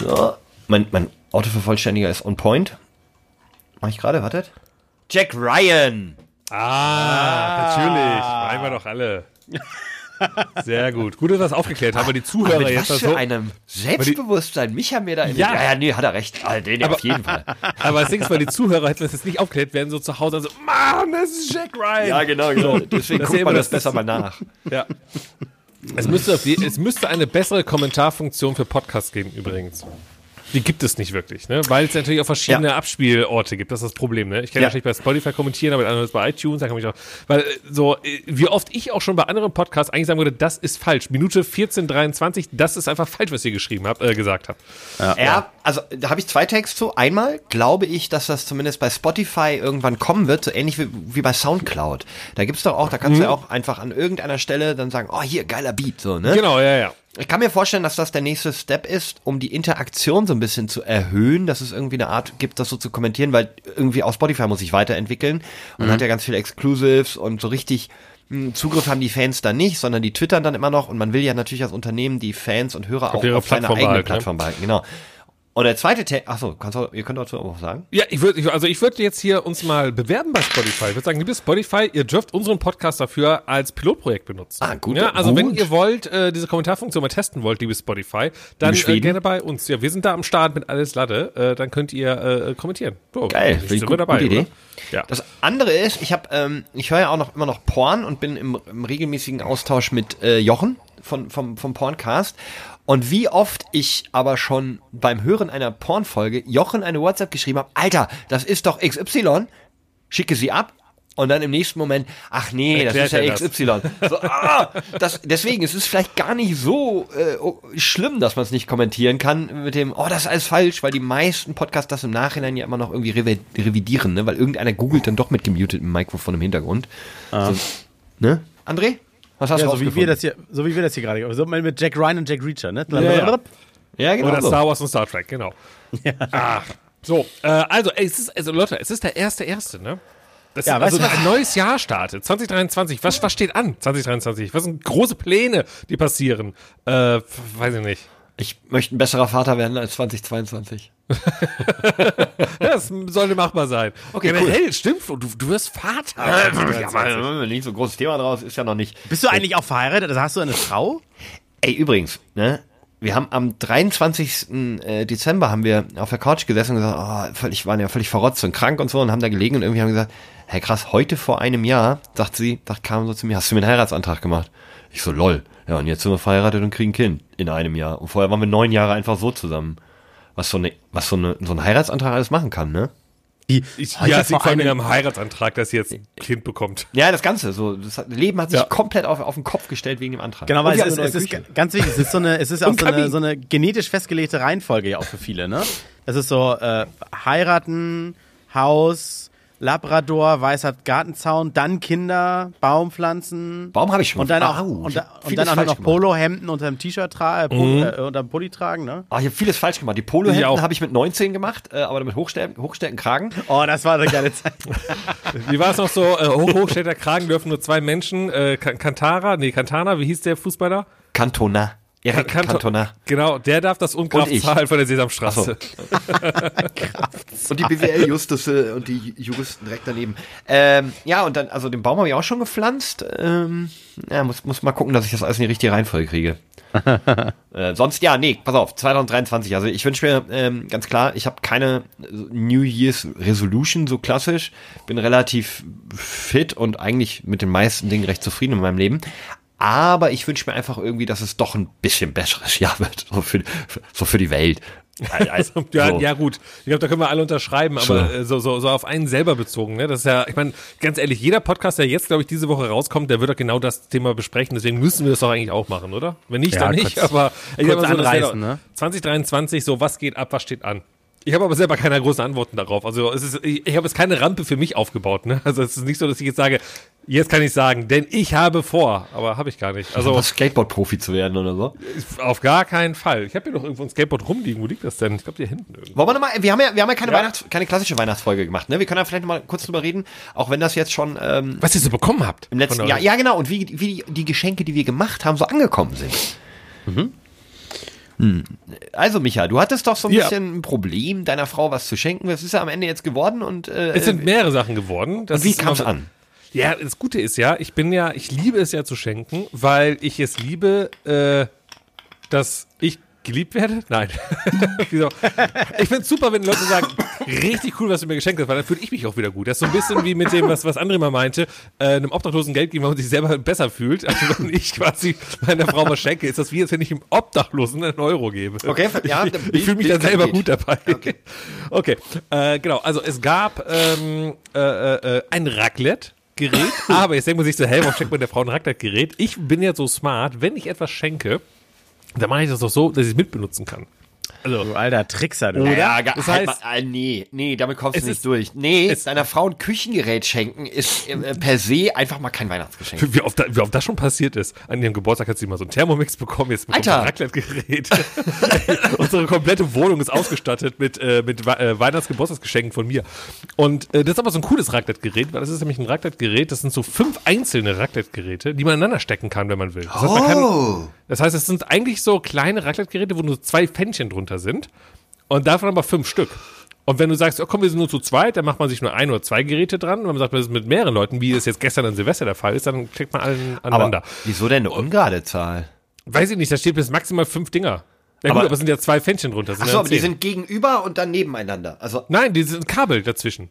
So, mein, mein Autovervollständiger ist on point. Mach ich gerade, wartet. Jack Ryan. Ah, natürlich. Meinen wir doch alle. <laughs> Sehr gut. Gut, dass wir das aufgeklärt haben, aber die Zuhörer Mit jetzt was für so. einem Selbstbewusstsein. Mich haben wir da Ja. ja, ja, nee, hat er recht. Ah, den auf jeden Fall. <laughs> Aber das Ding ist, weil die Zuhörer hätten das jetzt nicht aufgeklärt, werden so zu Hause so, Mann, das ist Jack Ryan. Ja, genau, genau. Deswegen guckt man das das- besser mal nach. <laughs> Ja. Es müsste, es müsste eine bessere Kommentarfunktion für Podcasts geben, übrigens. Die gibt es nicht wirklich, ne? Weil es natürlich auch verschiedene Ja. Abspielorte gibt. Das ist das Problem, ne? Ich kann Ja. natürlich bei Spotify kommentieren, aber anderes bei iTunes, da kann ich auch. Weil äh, so, äh, wie oft ich auch schon bei anderen Podcasts eigentlich sagen würde, das ist falsch. Minute 1423, das ist einfach falsch, was ihr geschrieben habt, äh, gesagt habt. Ja, also da habe ich zwei Takes zu. Einmal glaube ich, dass das zumindest bei Spotify irgendwann kommen wird, so ähnlich wie, wie bei Soundcloud. Da gibt's doch auch, da kannst du ja auch einfach an irgendeiner Stelle dann sagen, oh hier, geiler Beat, so, ne? Genau, ja, ja. Ich kann mir vorstellen, dass das der nächste Step ist, um die Interaktion so ein bisschen zu erhöhen, dass es irgendwie eine Art gibt, das so zu kommentieren, weil irgendwie auch Spotify muss sich weiterentwickeln und hat ja ganz viele Exclusives und so richtig Hm, Zugriff haben die Fans dann nicht, sondern die twittern dann immer noch und man will ja natürlich als Unternehmen die Fans und Hörer auch auf seiner Plattform eigenen behalten, ne? Plattform behalten. Genau. Und der zweite Tag, achso, kannst du, ihr könnt dazu auch was sagen? Ja, ich würde, also ich würde jetzt hier uns mal bewerben bei Spotify. Ich würde sagen, liebes Spotify, ihr dürft unseren Podcast dafür als Pilotprojekt benutzen. Ah, gut, Ja, also gut. wenn ihr wollt, äh, diese Kommentarfunktion mal testen wollt, liebes Spotify, dann Liebe äh, gerne bei uns. Ja, wir sind da am Start mit alles Latte. Äh, dann könnt ihr äh, kommentieren. So, Geil, ich gut, dabei, Idee. Ja. Das andere ist, ich habe, ähm, ich höre ja auch noch immer noch Porn und bin im, im regelmäßigen Austausch mit äh, Jochen von, vom, vom Porncast. Und wie oft ich aber schon beim Hören einer Pornfolge Jochen eine WhatsApp geschrieben habe, Alter, das ist doch XY, schicke sie ab. Und dann im nächsten Moment, ach nee, das Erklärt ist er ja das. XY. So, <laughs> ah, das, deswegen, es ist vielleicht gar nicht so äh, schlimm, dass man es nicht kommentieren kann mit dem, oh, das ist alles falsch, weil die meisten Podcasts das im Nachhinein ja immer noch irgendwie revi- revidieren, ne? weil irgendeiner googelt dann doch mit gemutetem Mikrofon im Hintergrund. So, ne? André? Was hast Ja, du so wie wir das hier, so wie wir das hier gerade, so mal mit Jack Ryan und Jack Reacher, ne? ja. Ja, genau. Oder so. Star Wars und Star Trek, genau. <laughs> Ach, so, äh, also, es ist, also Leute, es ist der erste erste, ne? Das Ja, ist, also du ein neues Jahr startet, 2023. Was, was steht an, 2023? Was sind große Pläne, die passieren? Äh, weiß ich nicht. Ich möchte ein besserer Vater werden als 2022. Ja, <laughs> das sollte machbar sein. Okay, Generell, stimmt, Flo, du, du wirst Vater. Ja, mal, nicht so ein großes Thema draus, ist ja noch nicht. Bist du eigentlich auch verheiratet? Also hast du eine Frau? Ey, übrigens, ne? Wir haben am 23. äh, Dezember haben wir auf der Couch gesessen und gesagt, oh, völlig, waren ja völlig verrotzt und krank und so und haben da gelegen und irgendwie haben gesagt, hey krass, heute vor einem Jahr, sagt sie, da kam so zu mir, hast du mir einen Heiratsantrag gemacht? Ich so, lol. Ja, und jetzt sind wir verheiratet und kriegen ein Kind in einem Jahr. Und vorher waren wir neun Jahre einfach so zusammen. Was so, eine, was so, eine, so ein Heiratsantrag alles machen kann, ne? Die, Ich, ja, es liegt vor allem einem- am Heiratsantrag, dass sie jetzt ein Kind bekommt. Ja, das Ganze, so, das Leben hat sich Ja. komplett auf, auf den Kopf gestellt wegen dem Antrag. Genau, weil es es ist ganz wichtig, es ist so eine, es ist <laughs> auch so eine, so eine genetisch festgelegte Reihenfolge ja auch für viele, ne? Das ist so, äh, heiraten, Haus, Labrador, weißer Gartenzaun, dann Kinder, Baumpflanzen. Baum habe ich schon Und dann auch, Au, und, da, und dann auch noch gemacht. Polohemden unterm T-Shirt tragen, äh, Mhm. äh, unterm Pulli tragen, ne? Ah, ich habe vieles falsch gemacht. Die Polohemden habe ich mit 19 gemacht, äh, aber mit hochstellenden Kragen. Oh, das war eine geile Zeit. <laughs> Wie war es noch so? Äh, hoch, Kragen dürfen nur zwei Menschen. Äh, Ka- Kantara, nee, Kantana, wie hieß der Fußballer? Cantona. Erik Cantona. Genau, der darf das Unkraft zahlen von der Sesamstraße. <laughs> <laughs> Und die BWL-Justice und die Juristen direkt daneben. Ähm, ja, und dann, also den Baum habe ich auch schon gepflanzt. Ähm, ja, muss, muss mal gucken, dass ich das alles in die richtige Reihenfolge kriege. <laughs> äh, sonst, ja, nee, pass auf, 2023. Also ich wünsche mir ähm, ganz klar, ich habe keine New Year's Resolution so klassisch. Bin relativ fit und eigentlich mit den meisten Dingen recht zufrieden in meinem Leben. Aber ich wünsche mir einfach irgendwie, dass es doch ein bisschen besseres Jahr wird. So für, für, so für die Welt. Also, Ja, so. ja gut. Ich glaube, da können wir alle unterschreiben, aber So. äh, so, so, so auf einen selber bezogen. Ne? Das ist ja, ich meine, ganz ehrlich, jeder Podcast, der jetzt, glaube ich, diese Woche rauskommt, der wird doch genau das Thema besprechen. Deswegen müssen wir das doch eigentlich auch machen, oder? Wenn nicht, Ja, dann nicht. kurz- aber ich kurz mal so, anreißen, ne? 2023, so was geht ab, was steht an? Ich habe aber selber keine großen Antworten darauf. Also es ist, ich, ich habe jetzt keine Rampe für mich aufgebaut. Ne? Also es ist nicht so, dass ich jetzt sage, jetzt kann ich sagen, denn ich habe vor, aber habe ich gar nicht. Also Skateboard-Profi zu werden oder so. auf gar keinen Fall. Ich habe hier noch irgendwo ein Skateboard rumliegen. Wo liegt das denn? Ich glaube, hier hinten irgendwo. Wollen wir nochmal, wir haben ja, wir haben ja keine Ja. Weihnachts-, keine klassische Weihnachtsfolge gemacht, ne? Wir können ja vielleicht mal kurz drüber reden, auch wenn das jetzt schon, ähm, Was ihr so bekommen habt. im letzten Jahr, ja genau, und wie, wie die, die Geschenke, die wir gemacht haben, so angekommen sind. Hm. Also Micha, du hattest doch so ein Ja. bisschen ein Problem, deiner Frau was zu schenken. Das ist ja am Ende jetzt geworden und, äh, Es sind mehrere Sachen geworden. Das und wie kam es an? Ja, das Gute ist ja, ich bin ja, ich liebe es ja zu schenken, weil ich es liebe, äh, dass ich geliebt werde? Nein. <laughs> Ich finde es super, wenn Leute sagen, richtig cool, was du mir geschenkt hast, weil dann fühle ich mich auch wieder gut. Das ist so ein bisschen wie mit dem, was, was André mal meinte, äh, einem Obdachlosen Geld geben, weil man sich selber besser fühlt. Also wenn ich quasi meiner Frau was schenke, ist das wie, als wenn ich einem Obdachlosen einen Euro gebe. Okay, ja, ich, ich fühle mich dann selber gut dabei. Okay, okay. Äh, genau, also es gab ähm, äh, äh, ein Raclette. Gerät, <laughs> aber jetzt denkt man sich so, hey, warum schenkt man der Frau ein Raclette-Gerät? Ich bin ja so smart, wenn ich etwas schenke, dann mache ich das doch so, dass ich es mitbenutzen kann. Also, Du alter Trickser, du. Oder? Ja, Das halt heißt- mal, äh, nee, nee, damit kommst du nicht ist- durch. Nee, es- deiner Frau ein Küchengerät schenken ist äh, per se einfach mal kein Weihnachtsgeschenk. wie oft, da, wie oft das schon passiert ist. An ihrem Geburtstag hat sie mal so einen Thermomix bekommen, jetzt bekommt sie Alter. ein Raclette-Gerät. <laughs> Unsere komplette Wohnung ist ausgestattet mit, äh, mit äh, Weihnachtsgeburtstagsgeschenken von mir. Und äh, das ist aber so ein cooles Raclette-Gerät, weil das ist nämlich ein Raclette-Gerät, das sind so fünf einzelne Raclette-Geräte, die man aneinander stecken kann, wenn man will. Das heißt, man kann, das heißt, es sind eigentlich so kleine Raclette-Geräte, wo nur zwei Pfännchen drunter sind und davon aber fünf Stück. Und wenn du sagst, oh, komm, wir sind nur zu zweit, dann macht man sich nur ein oder zwei Geräte dran. Und wenn man sagt, wir sind mit mehreren Leuten, wie es jetzt gestern an Silvester der Fall ist, dann klickt man allen aneinander. Aber wieso denn eine ungerade Zahl? Weiß ich nicht, da steht bis maximal fünf Dinger. Ja, gut, Aber- aber es sind ja zwei Pfännchen drunter. Achso, ja aber die sind gegenüber und dann nebeneinander. Also, Nein, die sind Kabel dazwischen.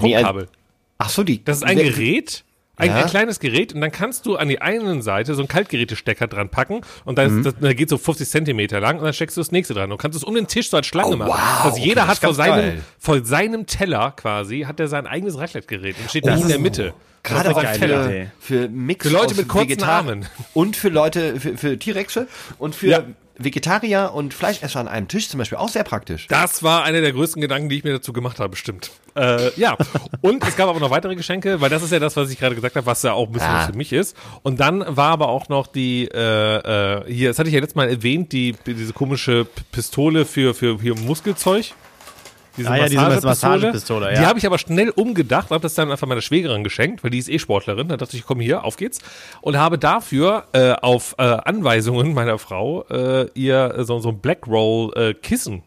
Nee, also- Stromkabel. ach so, die. Das ist ein Gerät, ein, Ja. ein kleines Gerät und dann kannst du an die einen Seite so einen Kaltgerätestecker dran packen und dann Mhm. das, der geht so 50 Zentimeter lang und dann steckst du das nächste dran und kannst es um den Tisch so als Schlange Oh, machen. wow, also jeder okay, hat vor seinem, geil. vor seinem Teller quasi, hat er sein eigenes Raclette-Gerät und steht Oh, da in der Mitte. Gerade auch für, für Mix Für Leute aus mit kurzen Vegetar- Armen. Und für Leute, für, für T-Rexe und für Ja. Vegetarier und Fleischesser an einem Tisch zum Beispiel auch sehr praktisch. Das war einer der größten Gedanken, die ich mir dazu gemacht habe, bestimmt. Äh, ja, <laughs> und es gab aber noch weitere Geschenke, weil das ist ja das, was ich gerade gesagt habe, was ja auch ein bisschen Ah. was für mich ist. Und dann war aber auch noch die, äh, äh, hier, das hatte ich ja letztes Mal erwähnt, die, diese komische Pistole für, für hier Muskelzeug. Diese Ah ja, diese Massagepistole, ja. Die habe ich aber schnell umgedacht, habe das dann einfach meiner Schwägerin geschenkt, weil die ist eh Sportlerin. Da dachte ich, komm hier, auf geht's. Und habe dafür äh, auf äh, Anweisungen meiner Frau äh, ihr so, so ein Black Roll äh, Kissen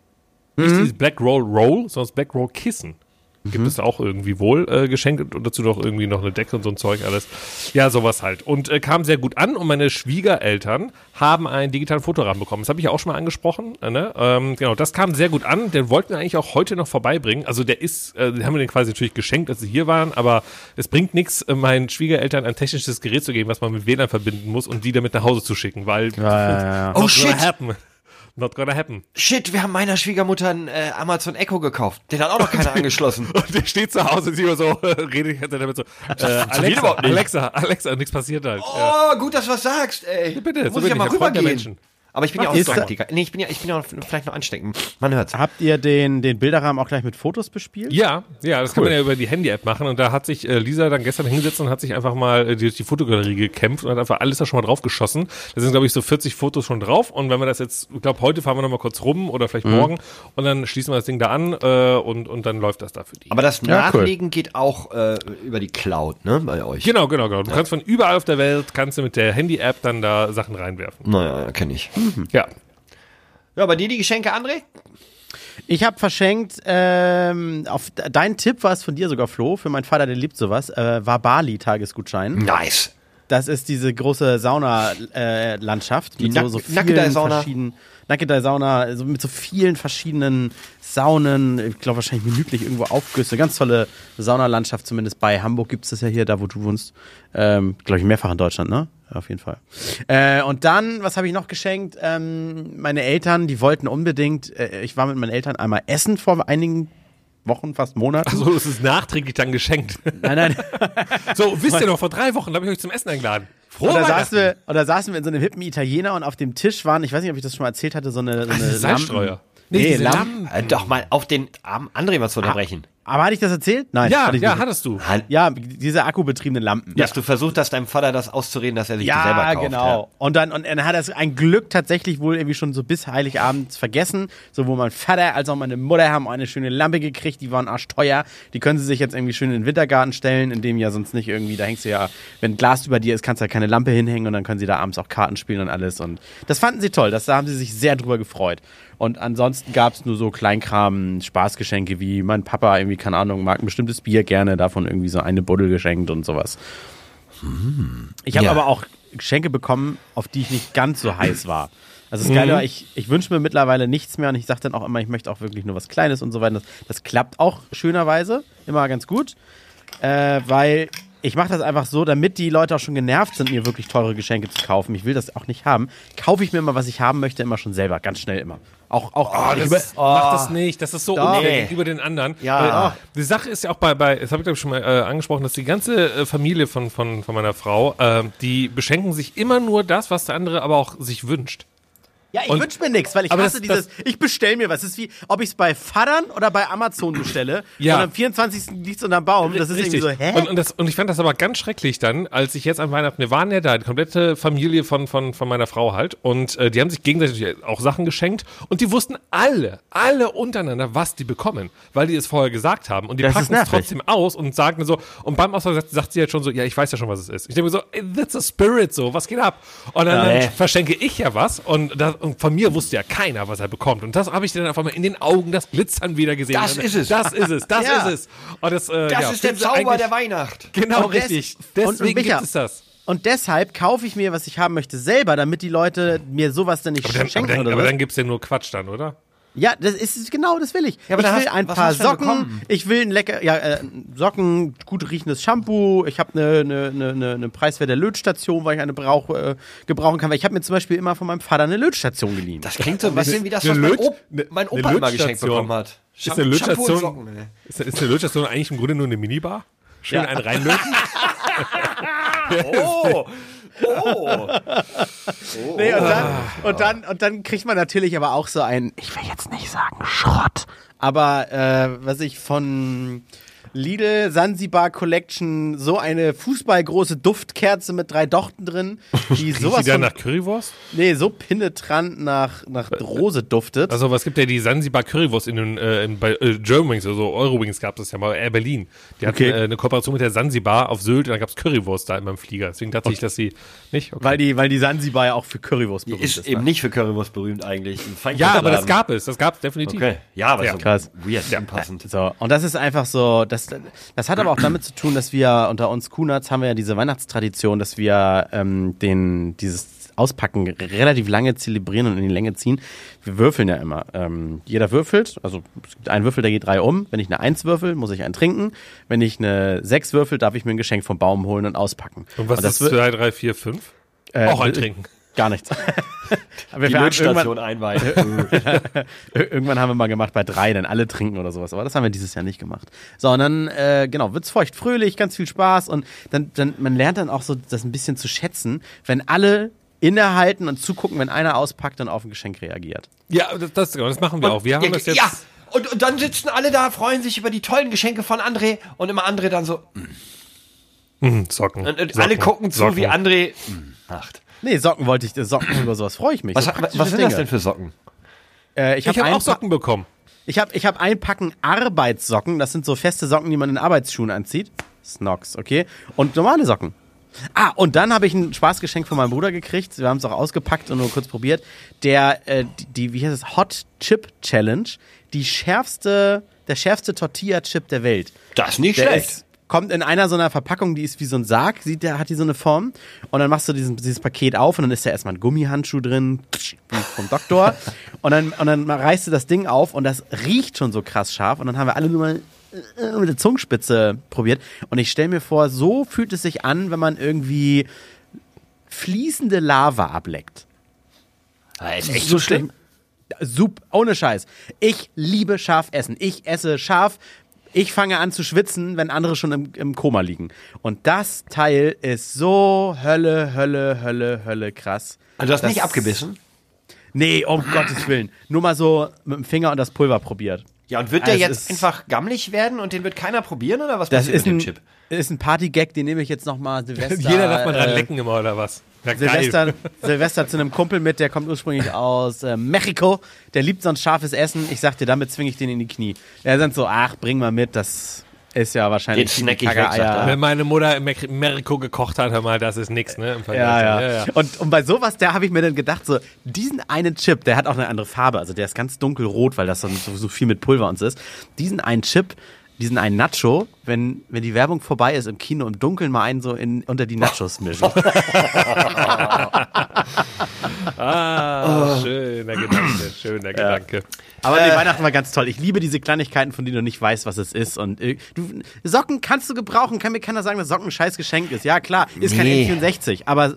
nicht dieses Black Roll Roll, sondern das Black Roll Kissen. Gibt es auch irgendwie wohl äh, geschenkt und dazu noch irgendwie noch eine Decke und so ein Zeug alles. Ja, sowas halt. Und äh, kam sehr gut an und meine Schwiegereltern haben einen digitalen Fotorahmen bekommen. Das habe ich ja auch schon mal angesprochen. Äh, ne? ähm, genau, das kam sehr gut an. Den wollten wir eigentlich auch heute noch vorbeibringen. Also der ist, äh, den haben wir den quasi natürlich geschenkt, als sie hier waren, aber es bringt nichts, äh, meinen Schwiegereltern ein technisches Gerät zu geben, was man mit WLAN verbinden muss und die damit nach Hause zu schicken, weil Ja, ja, ja. Oh, shit. happen. Not gonna happen. Shit, wir haben meiner Schwiegermutter ein äh, Amazon Echo gekauft. Den hat auch noch keiner <laughs> angeschlossen. Und der steht zu Hause und sieht immer so, <laughs> redet Zeit damit so, äh, Alexa. Alexa, Alexa, nichts passiert halt. Ja. Oh, gut, dass du was sagst, ey. bitte, Muss so ich ja mal rübergehen. Aber ich bin ja auch da- Nee, ich bin ja, ich bin ja vielleicht noch ansteckend. Man hört's. Habt ihr den, den Bilderrahmen auch gleich mit Fotos bespielt? Ja, ja, das kann man ja über die Handy-App machen. Und da hat sich äh, Lisa dann gestern hingesetzt und hat sich einfach mal äh, durch die Fotogalerie gekämpft und hat einfach alles da schon mal drauf geschossen. Da sind, glaube ich, so 40 Fotos schon drauf. Und wenn wir das jetzt, ich glaube, heute fahren wir noch mal kurz rum oder vielleicht Mhm. morgen und dann schließen wir das Ding da an äh, und, und dann läuft das da für die. Aber das Ja, cool. Nachlegen geht auch äh, über die Cloud, ne, bei euch. Genau, genau, genau. Du kannst von überall auf der Welt, kannst du mit der Handy-App dann da Sachen reinwerfen. Naja, kenne ich. Ja. Ja, bei dir die Geschenke, André? Ich habe verschenkt, ähm, auf dein Tipp war es von dir sogar, Flo, für meinen Vater, der liebt sowas, äh, war Bali-Tagesgutschein. Nice. Das ist diese große Sauna-Landschaft Die mit so, so Nackedei-Sauna. verschiedenen Nackedei-Sauna, so mit so vielen verschiedenen Saunen, ich glaube wahrscheinlich minütlich irgendwo Aufgüsse. Ganz tolle Saunalandschaft, zumindest bei Hamburg gibt es das ja hier, da wo du wohnst. Ähm, glaube ich mehrfach in Deutschland, ne? Auf jeden Fall. Äh, und dann, was habe ich noch geschenkt? Ähm, meine Eltern, die wollten unbedingt, äh, ich war mit meinen Eltern einmal essen vor einigen Wochen, fast Monaten. So, das ist nachträglich dann geschenkt. Nein, nein. <laughs> So, wisst ihr noch, vor drei Wochen habe ich euch zum Essen eingeladen. Frohe Und da, saßen wir, und da saßen wir in so einem hippen Italiener und auf dem Tisch waren, ich weiß nicht, ob ich das schon mal erzählt hatte, so eine, so eine diese Salzstreuer. Nee, Nee, diese Lampen. Äh, doch mal auf den armen André was zu unterbrechen. Aber hatte ich das erzählt? Nein. Ja, hatte ich ja, nicht. hattest du. Halt, Ja, diese akkubetriebenen Lampen. Dass du versucht hast, deinem Vater das auszureden, dass er sich die selber Ja, kauft. genau. Und dann und dann hat er es ein Glück tatsächlich wohl irgendwie schon so bis Heiligabend vergessen. Sowohl mein Vater als auch meine Mutter haben eine schöne Lampe gekriegt, die waren arschteuer. Die können sie sich jetzt irgendwie schön in den Wintergarten stellen, in dem ja sonst nicht irgendwie, da hängst du ja, wenn Glas über dir ist, kannst du ja keine Lampe hinhängen und dann können sie da abends auch Karten spielen und alles. Und das fanden sie toll, das, da haben sie sich sehr drüber gefreut. Und ansonsten gab es nur so Kleinkram, Spaßgeschenke wie mein Papa irgendwie, keine Ahnung, mag ein bestimmtes Bier gerne, davon irgendwie so eine Buddel geschenkt und sowas. Ich habe Ja. aber auch Geschenke bekommen, auf die ich nicht ganz so heiß war. Also das Geile war, ich, ich wünsche mir mittlerweile nichts mehr und ich sage dann auch immer, ich möchte auch wirklich nur was Kleines und so weiter. Das, das klappt auch schönerweise immer ganz gut, äh, weil ich mache das einfach so, damit die Leute auch schon genervt sind, mir wirklich teure Geschenke zu kaufen. Ich will das auch nicht haben. Kaufe ich mir immer, was ich haben möchte, immer schon selber, ganz schnell immer. Auch, auch, ich über- Das, Mach das nicht, das ist so Doch. unfair gegenüber den anderen. Ja. Weil, oh, die Sache ist ja auch bei, bei das habe ich glaube ich schon mal äh, angesprochen, dass die ganze äh, Familie von, von, von meiner Frau, äh, die beschenken sich immer nur das, was der andere aber auch sich wünscht. Ja, ich wünsche mir nichts, weil ich hasse das- dieses, ich bestell mir was. Das ist wie, ob ich es bei Vatern oder bei Amazon bestelle. <clears throat> Ja. Und am 24. liegt es unterm Baum. Das ist Richtig. irgendwie so, hä? Und, und, das, und ich fand das aber ganz schrecklich dann, als ich jetzt an Weihnachten, wir waren ja da, die komplette Familie von, von, von meiner Frau halt. Und äh, die haben sich gegenseitig auch Sachen geschenkt. Und die wussten alle, alle untereinander, was die bekommen. Weil die es vorher gesagt haben. Und die Das packen es trotzdem aus und sagen so, und beim Auswahl sagt, sagt sie jetzt schon so, ja, ich weiß ja schon, was es ist. Ich denke mir so, ey, that's a spirit so, was geht ab? Und dann, Ja. dann verschenke ich ja was. Und, das, und von mir wusste ja keiner, was er bekommt. Und das habe ich dann auf einmal in den Augen, das Glitzern wieder gesehen. Das ist es. Das ist es, das <laughs> Ja. ist es. Und das, äh, Das ja, ist der Zauber der Weihnacht. Genau, Und des- richtig. und- Deswegen Micha, gibt es das. Und deshalb kaufe ich mir, was ich haben möchte, selber, damit die Leute mir sowas dann nicht Aber dann, aber schenken dann, oder aber was. dann gibt's ja nur Quatsch dann, oder? Ja, das ist genau, das will ich. Ja, aber ich da will hast- ein paar Socken, bekommen? ich will ein lecker, ja, äh, Socken, gut riechendes Shampoo, ich habe eine ne, ne, ne, ne preiswerte Lötstation, weil ich eine brauch, äh, gebrauchen kann, weil ich habe mir zum Beispiel immer von meinem Vater eine Lötstation geliehen. Das klingt so ein bisschen wie das, eine was mein, Löt- Op eine- mein eine Opa immer geschenkt bekommen hat. Ist eine Lötstation, Socken, ey. ist, ist eine Lötstation eigentlich im Grunde nur eine Minibar? Schön Ja. einen reinlöten? <laughs> <laughs> Oh, oh. Nee, und, dann, und, dann, und dann kriegt man natürlich aber auch so ein, ich will jetzt nicht sagen Schrott, aber äh, was ich von Lidl Sansibar Collection so eine fußballgroße Duftkerze mit drei Dochten drin, <laughs> die sowas die dann nach Currywurst? nee, so penetrant nach, nach Rose duftet. Also, was gibt ja die Sansibar Currywurst in den, äh, in, bei äh, Germanwings, also Eurowings gab es ja mal, Air Berlin. Die hatten Okay. äh, eine Kooperation mit der Sansibar auf Sylt und da gab's Currywurst da in meinem Flieger. Deswegen dachte ich, dass sie nicht. Okay. weil die, weil die Sansibar ja auch für Currywurst berühmt ist. Ist eben ne? nicht für Currywurst berühmt eigentlich. Ja, aber das gab es, das gab es definitiv. Okay, ja, aber Ja. so Krass. weird, unpassend. So, und das ist einfach so, das, das hat aber auch damit zu tun, dass wir unter uns Kunats haben wir ja diese Weihnachtstradition, dass wir ähm, den, dieses Auspacken relativ lange zelebrieren und in die Länge ziehen. Wir würfeln ja immer. Ähm, jeder würfelt, also es gibt einen Würfel, der geht drei um. Wenn ich eine Eins würfel, muss ich einen trinken. Wenn ich eine Sechs würfel, darf ich mir ein Geschenk vom Baum holen und auspacken. Und was das ist 2, 3, 4, 5? äh, Auch ein Trinken. Gar nichts. <laughs> <laughs> Aber Die wir haben Lötstation irgendwann, einweihen. <laughs> Ir- Irgendwann haben wir mal gemacht bei drei, dann alle trinken oder sowas. Aber das haben wir dieses Jahr nicht gemacht. Sondern, äh, genau, wird's feucht, fröhlich, ganz viel Spaß und dann, dann, man lernt dann auch so das ein bisschen zu schätzen, wenn alle innehalten und zugucken, wenn einer auspackt und auf ein Geschenk reagiert. Ja, das, das, das machen wir auch. Wir haben ja, das jetzt. ja. Und, und dann sitzen alle da, freuen sich über die tollen Geschenke von André und immer André dann so. Mhm, Socken. Und, und Socken, alle gucken zu, Socken. wie André mm, macht. Nee, Socken wollte ich, Socken über sowas freue ich mich. Was, so was, was sind das Dinge. denn für Socken? Äh, ich habe ein auch Socken bekommen. Ich habe ich hab ein Packen Arbeitssocken. Das sind so feste Socken, die man in Arbeitsschuhen anzieht. Snox, okay. Und normale Socken. Ah, und dann habe ich ein Spaßgeschenk von meinem Bruder gekriegt. Wir haben es auch ausgepackt und nur kurz probiert. Der, äh, die, die, wie heißt es, Hot Chip Challenge. Die schärfste, der schärfste Tortilla-Chip der Welt. Das ist nicht Der schlecht. ist, kommt in einer so einer Verpackung, die ist wie so ein Sarg, sieht der, hat die so eine Form. Und dann machst du diesen, dieses Paket auf und dann ist da erstmal ein Gummihandschuh drin, wie vom Doktor. <laughs> und dann, und dann reißt du das Ding auf und das riecht schon so krass scharf. Und dann haben wir alle nur mal äh, mit der Zungenspitze probiert. Und ich stelle mir vor, so fühlt es sich an, wenn man irgendwie fließende Lava ableckt. Ah, ist echt so schlimm. Sup, ohne Scheiß. Ich liebe scharf essen. Ich esse scharf. Ich fange an zu schwitzen, wenn andere schon im, im Koma liegen. Und das Teil ist so Hölle, Hölle, Hölle, Hölle krass. Also du hast Das- nicht abgebissen? Nee, um Gottes Willen. Nur mal so mit dem Finger und das Pulver probiert. Ja, und wird der Also jetzt einfach gammelig werden und den wird keiner probieren oder was Das passiert ist mit dem ein, Chip? ist ein Partygag, den nehme ich jetzt nochmal Silvester. <laughs> Jeder darf mal dran äh, lecken immer oder was? Ja, Silvester, Silvester zu einem Kumpel mit, der kommt ursprünglich aus äh, Mexiko. Der liebt sonst scharfes Essen. Ich sag dir, damit zwinge ich den in die Knie. Er sind so, ach, bring mal mit, das ist ja wahrscheinlich Den snack ich weg. Wenn meine Mutter in Mex- Mexiko gekocht hat, hör mal, das ist nix, ne? Im Vergleich. Ja, ja. Und, und bei sowas, da habe ich mir dann gedacht, so, diesen einen Chip, der hat auch eine andere Farbe, also der ist ganz dunkelrot, weil das dann so, so viel mit Pulver und so ist. Diesen einen Chip, diesen einen Nacho, wenn, wenn die Werbung vorbei ist im Kino im Dunkeln mal einen so in, unter die Nachos mischen. <laughs> Ah, schöner Gedanke, schöner Gedanke. Aber nee, Weihnachten war ganz toll. Ich liebe diese Kleinigkeiten, von denen du nicht weißt, was es ist. Und äh, du, Socken kannst du gebrauchen. Kann mir keiner sagen, dass Socken ein scheiß Geschenk ist. Ja, klar, ist Nee. kein N64, aber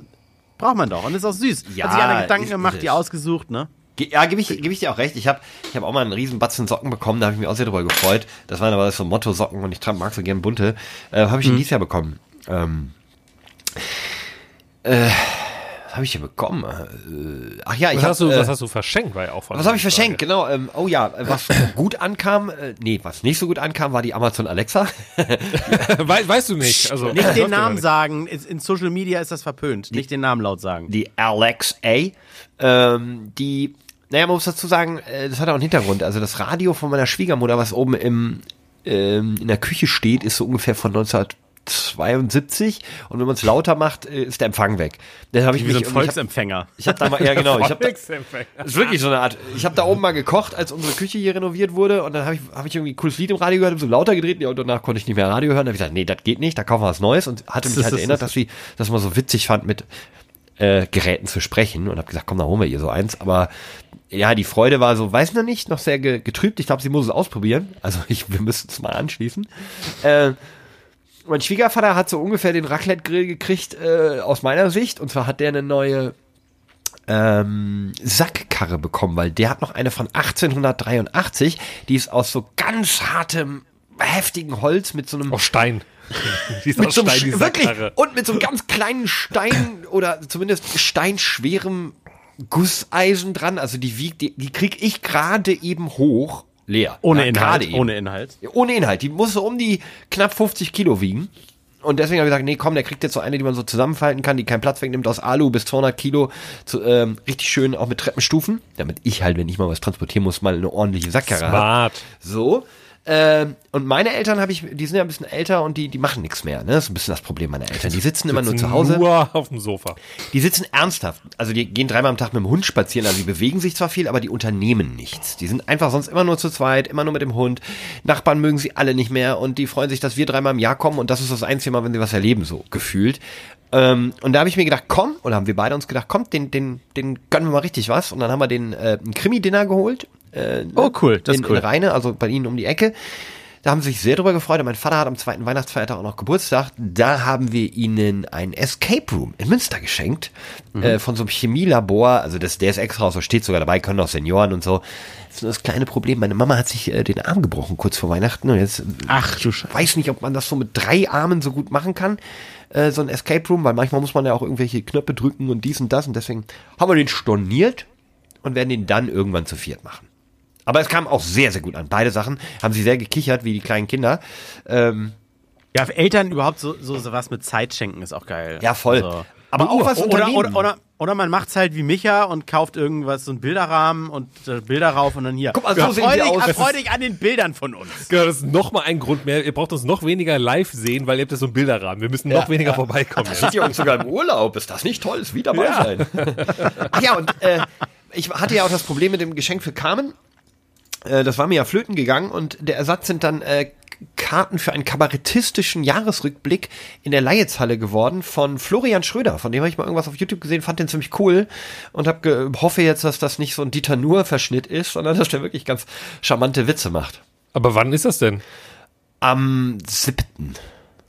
braucht man doch. Und ist auch süß. Ja, Hat sich einer Gedanken gemacht, die ausgesucht, ne? Ge- Ja, gebe ich, geb ich dir auch recht. Ich habe ich hab auch mal einen riesen Batzen Socken bekommen, da habe ich mich auch sehr drüber gefreut. Das waren aber so Motto-Socken und ich mag so gern bunte. Äh, habe ich Mhm. ihn dieses Jahr bekommen. Ähm, äh, was habe ich hier bekommen? Äh, ach ja, ich Was hab, hast, du, äh, was hast du verschenkt, war ja auch von was habe ich verschenkt? Genau. Ähm, oh ja, was <coughs> gut ankam, äh, nee, was nicht so gut ankam, war die Amazon Alexa. <laughs> <laughs> We weißt du nicht. Also, Nicht <laughs> den Namen sagen. In in Social Media ist das verpönt. Nicht den Namen laut sagen. die Alexa, ähm, die, naja, man muss dazu sagen, äh, das hat auch einen Hintergrund. Also das Radio von meiner Schwiegermutter, was oben im, ähm, in der Küche steht, ist so ungefähr von 1972 und wenn man es lauter macht, äh, ist der Empfang weg. Dann habe ich Wie so mich ein ich hab, Volksempfänger. ich hab da mal, ja genau, ich habe da, ist wirklich so eine Art. Ich habe da oben mal gekocht, als unsere Küche hier renoviert wurde und dann habe ich, hab ich irgendwie ein cooles Lied im Radio gehört, hab so lauter gedreht ja, und danach konnte ich nicht mehr Radio hören. Da habe ich gesagt, nee, das geht nicht, da kaufen wir was Neues und hatte mich halt erinnert, dass sie das mal so witzig fand, mit äh, Geräten zu sprechen und habe gesagt, komm, da holen wir ihr so eins. Aber ja, die Freude war so, weiß noch nicht, noch sehr ge getrübt. Ich glaube, sie muss es ausprobieren. Also <laughs> ich, wir müssen es mal anschließen. Äh, mein Schwiegervater hat so ungefähr den Raclette-Grill gekriegt, äh, aus meiner Sicht. Und zwar hat der eine neue ähm, Sackkarre bekommen, weil der hat noch eine von 1883, die ist aus so ganz hartem, heftigen Holz mit so einem Oh, Stein. Mit so einem Stein, wirklich und mit so einem ganz kleinen Stein oder zumindest steinschwerem Gusseisen dran. Also die wiegt, die, die krieg ich gerade eben hoch leer. Ohne Ja, Inhalt. Ohne Inhalt. Ohne Inhalt. Die muss so um die knapp 50 Kilo wiegen. Und deswegen habe ich gesagt, nee, komm, der kriegt jetzt so eine, die man so zusammenfalten kann, die keinen Platz wegnimmt, aus Alu bis 200 Kilo, zu, ähm, richtig schön auch mit Treppenstufen, damit ich halt, wenn ich mal was transportieren muss, mal eine ordentliche Sackkarre habe. So. Ähm, und meine Eltern habe ich, die sind ja ein bisschen älter und die, die machen nichts mehr. Ne? Das ist ein bisschen das Problem meiner Eltern. Die sitzen immer nur Sitzen zu Hause. Nur auf dem Sofa. Die sitzen ernsthaft. Also die gehen dreimal am Tag mit dem Hund spazieren. Also die bewegen sich zwar viel, aber die unternehmen nichts. Die sind einfach sonst immer nur zu zweit, immer nur mit dem Hund. Nachbarn mögen sie alle nicht mehr und die freuen sich, dass wir dreimal im Jahr kommen und das ist das einzige Mal, wenn sie was erleben, so gefühlt. Ähm, und da habe ich mir gedacht, komm, oder haben wir beide uns gedacht, komm, den, den, den gönnen wir mal richtig was. Und dann haben wir den äh, ein Krimi-Dinner geholt. Äh, Oh, cool, das in, ist cool. in Rheine, also bei ihnen um die Ecke. Da haben sie sich sehr drüber gefreut. Und Mein Vater hat am zweiten Weihnachtsfeiertag auch noch Geburtstag. Da haben wir ihnen ein Escape Room in Münster geschenkt. Mhm. Äh, von so einem Chemielabor. Also das, der ist extra, so steht sogar dabei, können auch Senioren und so. Das ist nur das kleine Problem. Meine Mama hat sich äh, den Arm gebrochen kurz vor Weihnachten. Und jetzt Ach du ich weiß nicht, ob man das so mit drei Armen so gut machen kann. Äh, so ein Escape Room, weil manchmal muss man ja auch irgendwelche Knöpfe drücken und dies und das. Und deswegen haben wir den storniert und werden den dann irgendwann zu viert machen. Aber es kam auch sehr, sehr gut an. Beide Sachen haben sie sehr gekichert, wie die kleinen Kinder. Ähm, Ja, für Eltern überhaupt so, so, so was mit Zeit schenken ist auch geil. Ja, voll. Also, Aber auch was oder, unternehmen. oder, oder, oder man macht's halt wie Micha und kauft irgendwas, so einen Bilderrahmen und äh, Bilder rauf und dann hier. Guck mal, so Ja, sehen freu sie dich, aus. Freu dich an den Bildern von uns. Genau, das ist noch mal ein Grund mehr. Ihr braucht uns noch weniger live sehen, weil ihr habt ja so einen Bilderrahmen. Wir müssen noch weniger vorbeikommen. jetzt. Sind ihr uns sogar im Urlaub? Ist das nicht toll? Ist wie dabei sein. Ach ja, und äh, ich hatte ja auch das Problem mit dem Geschenk für Carmen. Äh, das war mir ja flöten gegangen und der Ersatz sind dann äh, Karten für einen kabarettistischen Jahresrückblick in der Leietshalle geworden von Florian Schröder. Von dem habe ich mal irgendwas auf YouTube gesehen, fand den ziemlich cool und hab hoffe jetzt, dass das nicht so ein Dieter Nuhr-Verschnitt ist, sondern dass der wirklich ganz charmante Witze macht. Aber wann ist das denn? Am 7.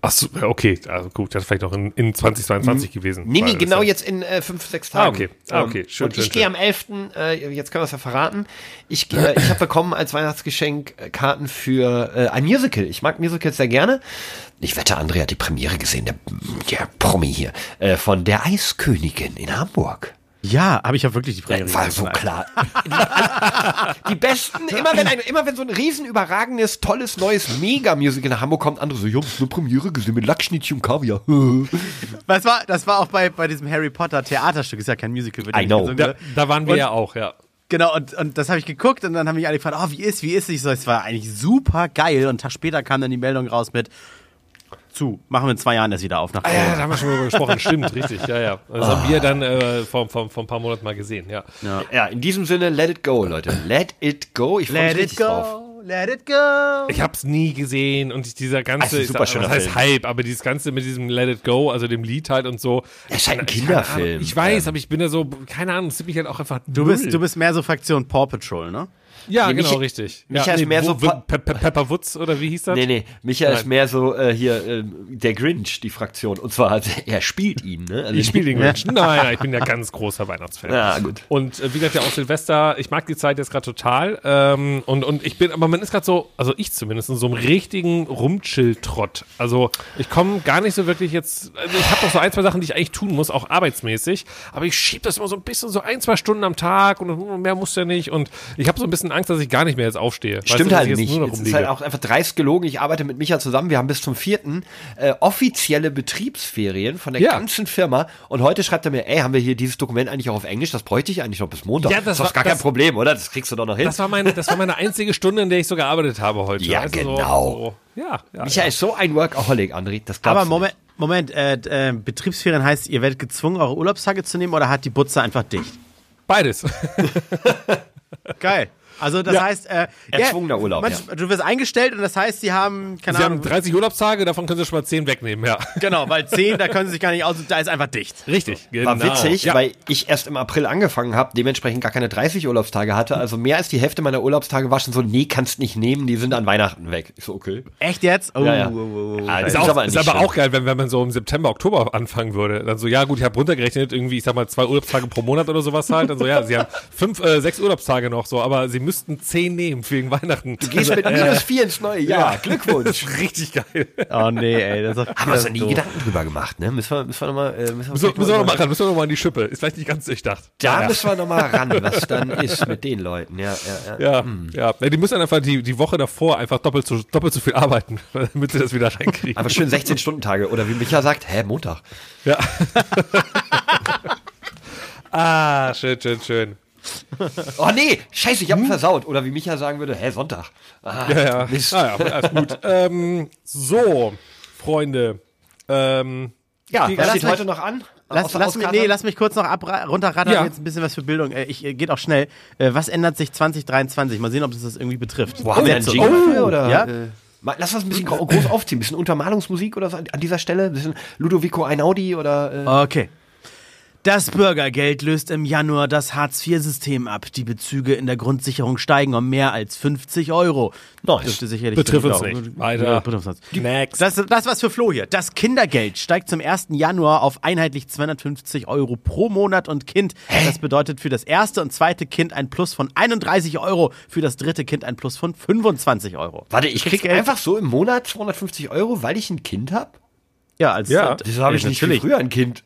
Ach so, okay, also gut, das ist vielleicht noch in, in 2022 gewesen. Nee, nee, genau jetzt in äh, fünf, sechs Tagen. okay. Ah, okay. Ähm, Schön, Und ich schön, gehe schön. am 11., äh, jetzt können wir es ja verraten, ich, gehe- ich habe bekommen als Weihnachtsgeschenk äh, Karten für äh, ein Musical. Ich mag Musicals sehr gerne. Ich wette, André hat die Premiere gesehen, der, der Promi hier, äh, von Der Eiskönigin in Hamburg. Ja, habe ich ja wirklich die Frage. War so klar. Die, besten, immer wenn, ein, immer wenn so ein riesen überragendes, tolles, neues Mega-Musical nach Hamburg kommt, andere so, das ist eine Premiere gesehen mit Lackschnittchen und Kaviar. <laughs> Das war, das war auch bei, bei diesem Harry Potter Theaterstück, ist ja kein Musical. I know. gesungen, Da, da waren wir Und- ja auch, ja. Genau, und, und das habe ich geguckt und dann haben mich alle gefragt, oh, wie ist, wie ist? Ich so, es war eigentlich super geil. Und einen Tag später kam dann die Meldung raus mit zu, machen wir in zwei Jahren das wieder auf nach Ah, ja, da Corona. haben wir schon drüber gesprochen. Stimmt, richtig, ja, ja. Das haben wir dann äh, vor, vor, vor ein paar Monaten mal gesehen, ja. Ja, in diesem Sinne, let it go, Leute. Let it go. Ich freue mich Let it richtig drauf. go, let it go. Ich hab's nie gesehen und dieser ganze, Also, super ich was heißt Film. Hype, aber dieses ganze mit diesem Let It Go, also dem Lied halt und so. Es ist halt ein Kinderfilm. Ich weiß, aber ich bin da so, keine Ahnung, es mich halt auch einfach Du bist, du bist mehr so Fraktion Paw Patrol, ne? Ja, Nee, genau, Micha- richtig. Micha ja, ist mehr so Wo- pa- Pe Pe Pepper Woods oder wie hieß das? Nee, nee, Micha ist Nein. mehr so äh, hier äh, der Grinch, die Fraktion. Und zwar, also, er spielt ihn, ne? Also Ich spiele den Grinch. <laughs> Nein, nein, ich bin ja ganz großer Weihnachtsfan. Ja, gut. Und äh, wie gesagt, ja auch Silvester, ich mag die Zeit jetzt gerade total. Ähm, und, und ich bin, aber man ist gerade so, also ich zumindest, in so einem richtigen Rumchill-Trott. Also ich komme gar nicht so wirklich jetzt, also ich habe noch so ein, zwei Sachen, die ich eigentlich tun muss, auch arbeitsmäßig. Aber ich schiebe das immer so ein bisschen, so ein, zwei Stunden am Tag und mehr muss ja nicht. Und ich habe so ein bisschen Angst, dass ich gar nicht mehr jetzt aufstehe. Weißt Stimmt du, dass halt ich jetzt nicht. Es ist halt auch einfach dreist gelogen. Ich arbeite mit Micha zusammen. Wir haben bis zum vierten äh, offizielle Betriebsferien von der Ja. ganzen Firma. Und heute schreibt er mir, ey, haben wir hier dieses Dokument eigentlich auch auf Englisch? Das bräuchte ich eigentlich noch bis Montag. Ja, das ist doch gar kein das- Problem, oder? Das kriegst du doch noch hin. das war meine, das war meine <laughs> einzige Stunde, in der ich so gearbeitet habe heute. Ja, Weißt du, so- genau. So, ja, ja. Micha ja. ist so ein Workaholic, André. Das Aber du Moment, Moment, äh, äh, Betriebsferien heißt, ihr werdet gezwungen, eure Urlaubstage zu nehmen oder hat die Butze einfach dicht? Beides. Geil. Also das Ja. heißt, äh, Erzwungener Urlaub, manch- Du wirst eingestellt und das heißt, sie haben, keine Sie Ahnung, haben 30 Urlaubstage, davon können Sie schon mal 10 wegnehmen, ja. genau, weil 10, da können sie sich gar nicht aus, da ist einfach dicht. Richtig, genau. War witzig, Ja. weil ich erst im April angefangen habe, dementsprechend gar keine 30 Urlaubstage hatte. Also mehr als die Hälfte meiner Urlaubstage war schon so, nee, kannst nicht nehmen, die sind an Weihnachten weg. Ich so, okay. Echt jetzt? Oh, Ja, ja. oh, oh, oh, Ah, oh. Ist, Ist auch, aber ist aber auch geil, wenn, wenn man so im September, Oktober anfangen würde. Dann so, ja gut, ich habe runtergerechnet, irgendwie, ich sag mal, zwei Urlaubstage pro Monat oder sowas halt. Dann so, ja, sie haben fünf, äh, sechs Urlaubstage noch so, aber sie müssten zehn nehmen wegen Weihnachten. Du gehst mit minus vier ins neue Jahr. Glückwunsch. <laughs> Richtig geil. Oh nee, ey. Das ist doch- Haben wir uns nie doof. Gedanken drüber gemacht, ne? Müssen wir, müssen wir nochmal, äh, müssen wir, Müssen, müssen wir noch mal- mal ran, müssen wir noch mal an die Schippe. Ist vielleicht nicht ganz durchdacht. Da Naja. müssen wir nochmal ran, was <laughs> dann ist mit den Leuten. Ja, ja, ja. Ja, ja. ja. Die müssen dann einfach die, die Woche davor einfach doppelt so, doppelt so viel arbeiten, <laughs> damit sie das wieder reinkriegen. Aber schön 16-Stunden-Tage. Oder wie Micha sagt, hä, Montag. Ja. ah, schön, schön, schön. <laughs> Oh nee, scheiße, ich hab ihn versaut. Oder wie Micha sagen würde, hä, Sonntag. Ah, Ja, ja. Mist. Ah, ja, alles gut. <laughs> ähm, so, Freunde. Ähm, Ja, Die- was lass steht mich- heute noch an? Lass, lass, mich, nee, lass mich kurz noch runterrattern, Ja. jetzt ein bisschen was für Bildung. Äh, Ich, äh, geht auch schnell. Äh, Was ändert sich 2023? Mal sehen, ob es das irgendwie betrifft. Wo haben wir einen Sätze. Jingle Oh? Oder, Ja? äh, lass uns ein bisschen gro- groß aufziehen. Ein bisschen Untermalungsmusik oder so an an dieser Stelle. Ein bisschen Ludovico Einaudi oder. Äh, Okay. Das Bürgergeld löst im Januar das Hartz-IV-System ab. Die Bezüge in der Grundsicherung steigen um mehr als 50 Euro. Nice. Dürfte sicherlich Betrifft uns auch- nicht. Weiter. Uns. Next. Das, das was für Flo hier. Das Kindergeld steigt zum 1. Januar auf einheitlich 250 Euro pro Monat und Kind. Das bedeutet für das erste und zweite Kind ein Plus von 31 Euro, für das dritte Kind ein Plus von 25 Euro. warte, ich krieg einfach so im Monat 250 Euro, weil ich ein Kind hab? Ja, als Ja. Wieso habe ich nicht viel früher ein Kind?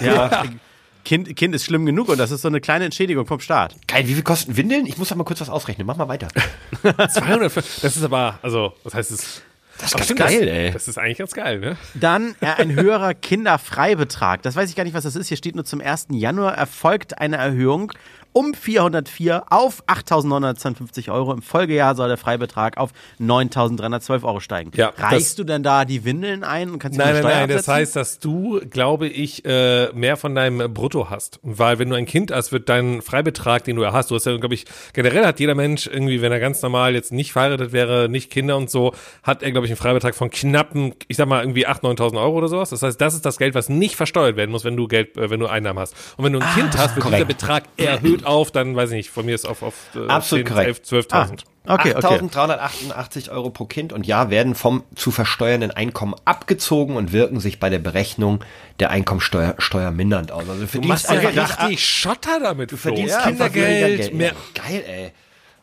Ja, <laughs> kind, kind ist schlimm genug und das ist so eine kleine Entschädigung vom Staat. Geil, wie viel kosten Windeln? Ich muss da mal kurz was ausrechnen. Mach mal weiter. <laughs> 200, das ist aber, also, was heißt es? Das ist ganz stimmt, geil, das, ey. Das ist eigentlich ganz geil, ne? Dann äh, ein höherer Kinderfreibetrag. Das weiß ich gar nicht, was das ist. Hier steht nur zum 1. Januar erfolgt eine Erhöhung um 404 auf 8.952 Euro. Im Folgejahr soll der Freibetrag auf 9.312 Euro steigen. Ja, das- Reichst du denn da die Windeln ein und kannst die Nein, nein, nein, das absetzen? heißt, dass du, glaube ich, äh, mehr von deinem Brutto hast. Weil wenn du ein Kind hast, wird dein Freibetrag, den du ja hast, du hast ja, glaube ich, generell hat jeder Mensch irgendwie, wenn er ganz normal jetzt nicht verheiratet wäre, nicht Kinder und so, hat er, glaube ich, einen Freibetrag von knappen, ich sag mal, irgendwie 8.000, 9.000 Euro oder sowas. Das heißt, das ist das Geld, was nicht versteuert werden muss, wenn du Geld, äh, wenn du Einnahmen hast. Und wenn du ein Kind hast, wird dieser korrekt. Betrag erhöht auf, dann, weiß ich nicht, von mir ist auf, auf äh, Absolut korrekt. 11, 12.000. Okay, okay. 8.388 Euro pro Kind und ja, werden vom zu versteuernden Einkommen abgezogen und wirken sich bei der Berechnung der Einkommensteuer Steuer mindernd aus. Also du Du machst verdienst ja einfach richtig Schotter damit, du verdienst verdienst weniger Kindergeld, mehr, Geil, ey.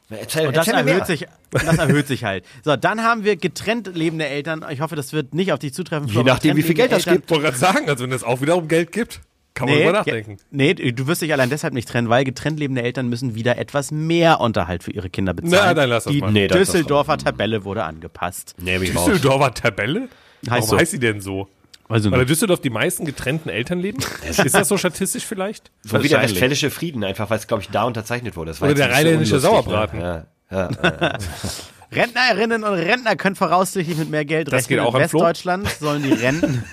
Erzähl, Und das erhöht sich, das erhöht sich halt. So, dann haben wir getrennt lebende Eltern. Ich hoffe, das wird nicht auf dich zutreffen. Je nachdem, wie viel Geld das gibt. Ich wollte gerade sagen, also wenn es auch wieder um Geld gibt, kann man Nee, drüber nachdenken. ja, nee, du wirst dich allein deshalb nicht trennen, weil getrennt lebende Eltern müssen wieder etwas mehr Unterhalt für ihre Kinder bezahlen. Na, dann lass das Die mal. Nee, Düsseldorfer Tabelle wurde angepasst. Nee. Düsseldorfer Tabelle? Warum so. heißt sie denn so? Also Weil in Düsseldorf die meisten getrennten Eltern leben? Ist das so statistisch vielleicht? <laughs> So wie der westfälische Frieden, einfach, weil es, glaube ich, da unterzeichnet wurde. Das war Oder der so rheinländische unlustig, Sauerbraten. Ne? Ja, ja, <laughs> Rentnerinnen und Rentner können voraussichtlich mit mehr Geld Das rechnen. geht auch in. Westdeutschland sollen die Renten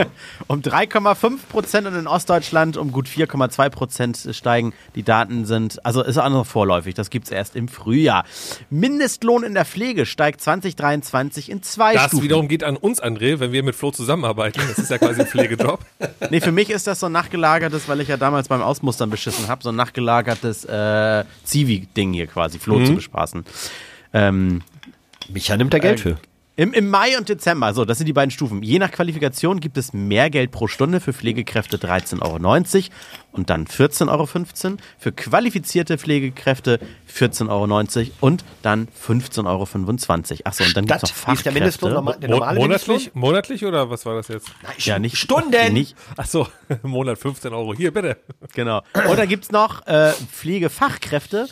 <laughs> um 3,5 Prozent und in Ostdeutschland um gut 4,2 Prozent steigen. Die Daten sind, also ist auch noch vorläufig, das gibt's erst im Frühjahr. Mindestlohn in der Pflege steigt 2023 in zwei Das Stufen. wiederum geht an uns, André, wenn wir mit Flo zusammenarbeiten. Das ist ja quasi ein Pflegejob. <laughs> Nee, für mich ist das so ein nachgelagertes, weil ich ja damals beim Ausmustern beschissen habe, so ein nachgelagertes äh, Zivi-Ding hier quasi, Flo zu bespaßen. Ähm, Micha nimmt da Geld für. Im, Im Mai und Dezember, so, das sind die beiden Stufen. Je nach Qualifikation gibt es mehr Geld pro Stunde für Pflegekräfte 13,90 Euro und dann 14,15 Euro. Für qualifizierte Pflegekräfte 14,90 Euro und dann 15,25 Euro. Achso, und dann gibt es noch Wie ist der Mindestlohn? Fachkräfte. normal- Der normale monatlich? Monatlich oder was war das jetzt? Mindestlohn? Ja, nicht Stunden! Nicht, Ach so, im <laughs> Monat 15 Euro. Hier, bitte. genau. Und dann gibt es noch äh, Pflegefachkräfte.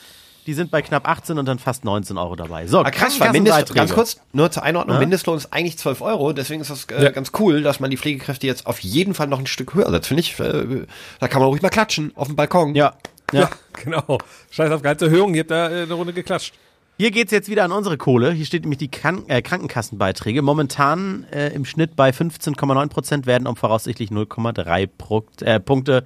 Die sind bei knapp 18 und dann fast 19 Euro dabei. So, Ah, krass, weil Mindest, Krankenkassenbeiträge. ganz kurz, nur zur Einordnung, Mindestlohn ist eigentlich 12 Euro, deswegen ist das äh, Ja. ganz cool, dass man die Pflegekräfte jetzt auf jeden Fall noch ein Stück höher setzt. Finde ich, äh, da kann man ruhig mal klatschen, auf dem Balkon. Ja, ja. <laughs> Genau. Scheiß auf Gehaltserhöhung, ihr habt da äh, eine Runde geklatscht. Hier geht's jetzt wieder an unsere Kohle. Hier steht nämlich die Kran äh, Krankenkassenbeiträge. Momentan äh, im Schnitt bei 15,9 Prozent werden um voraussichtlich 0,3 Pro- äh, Punkte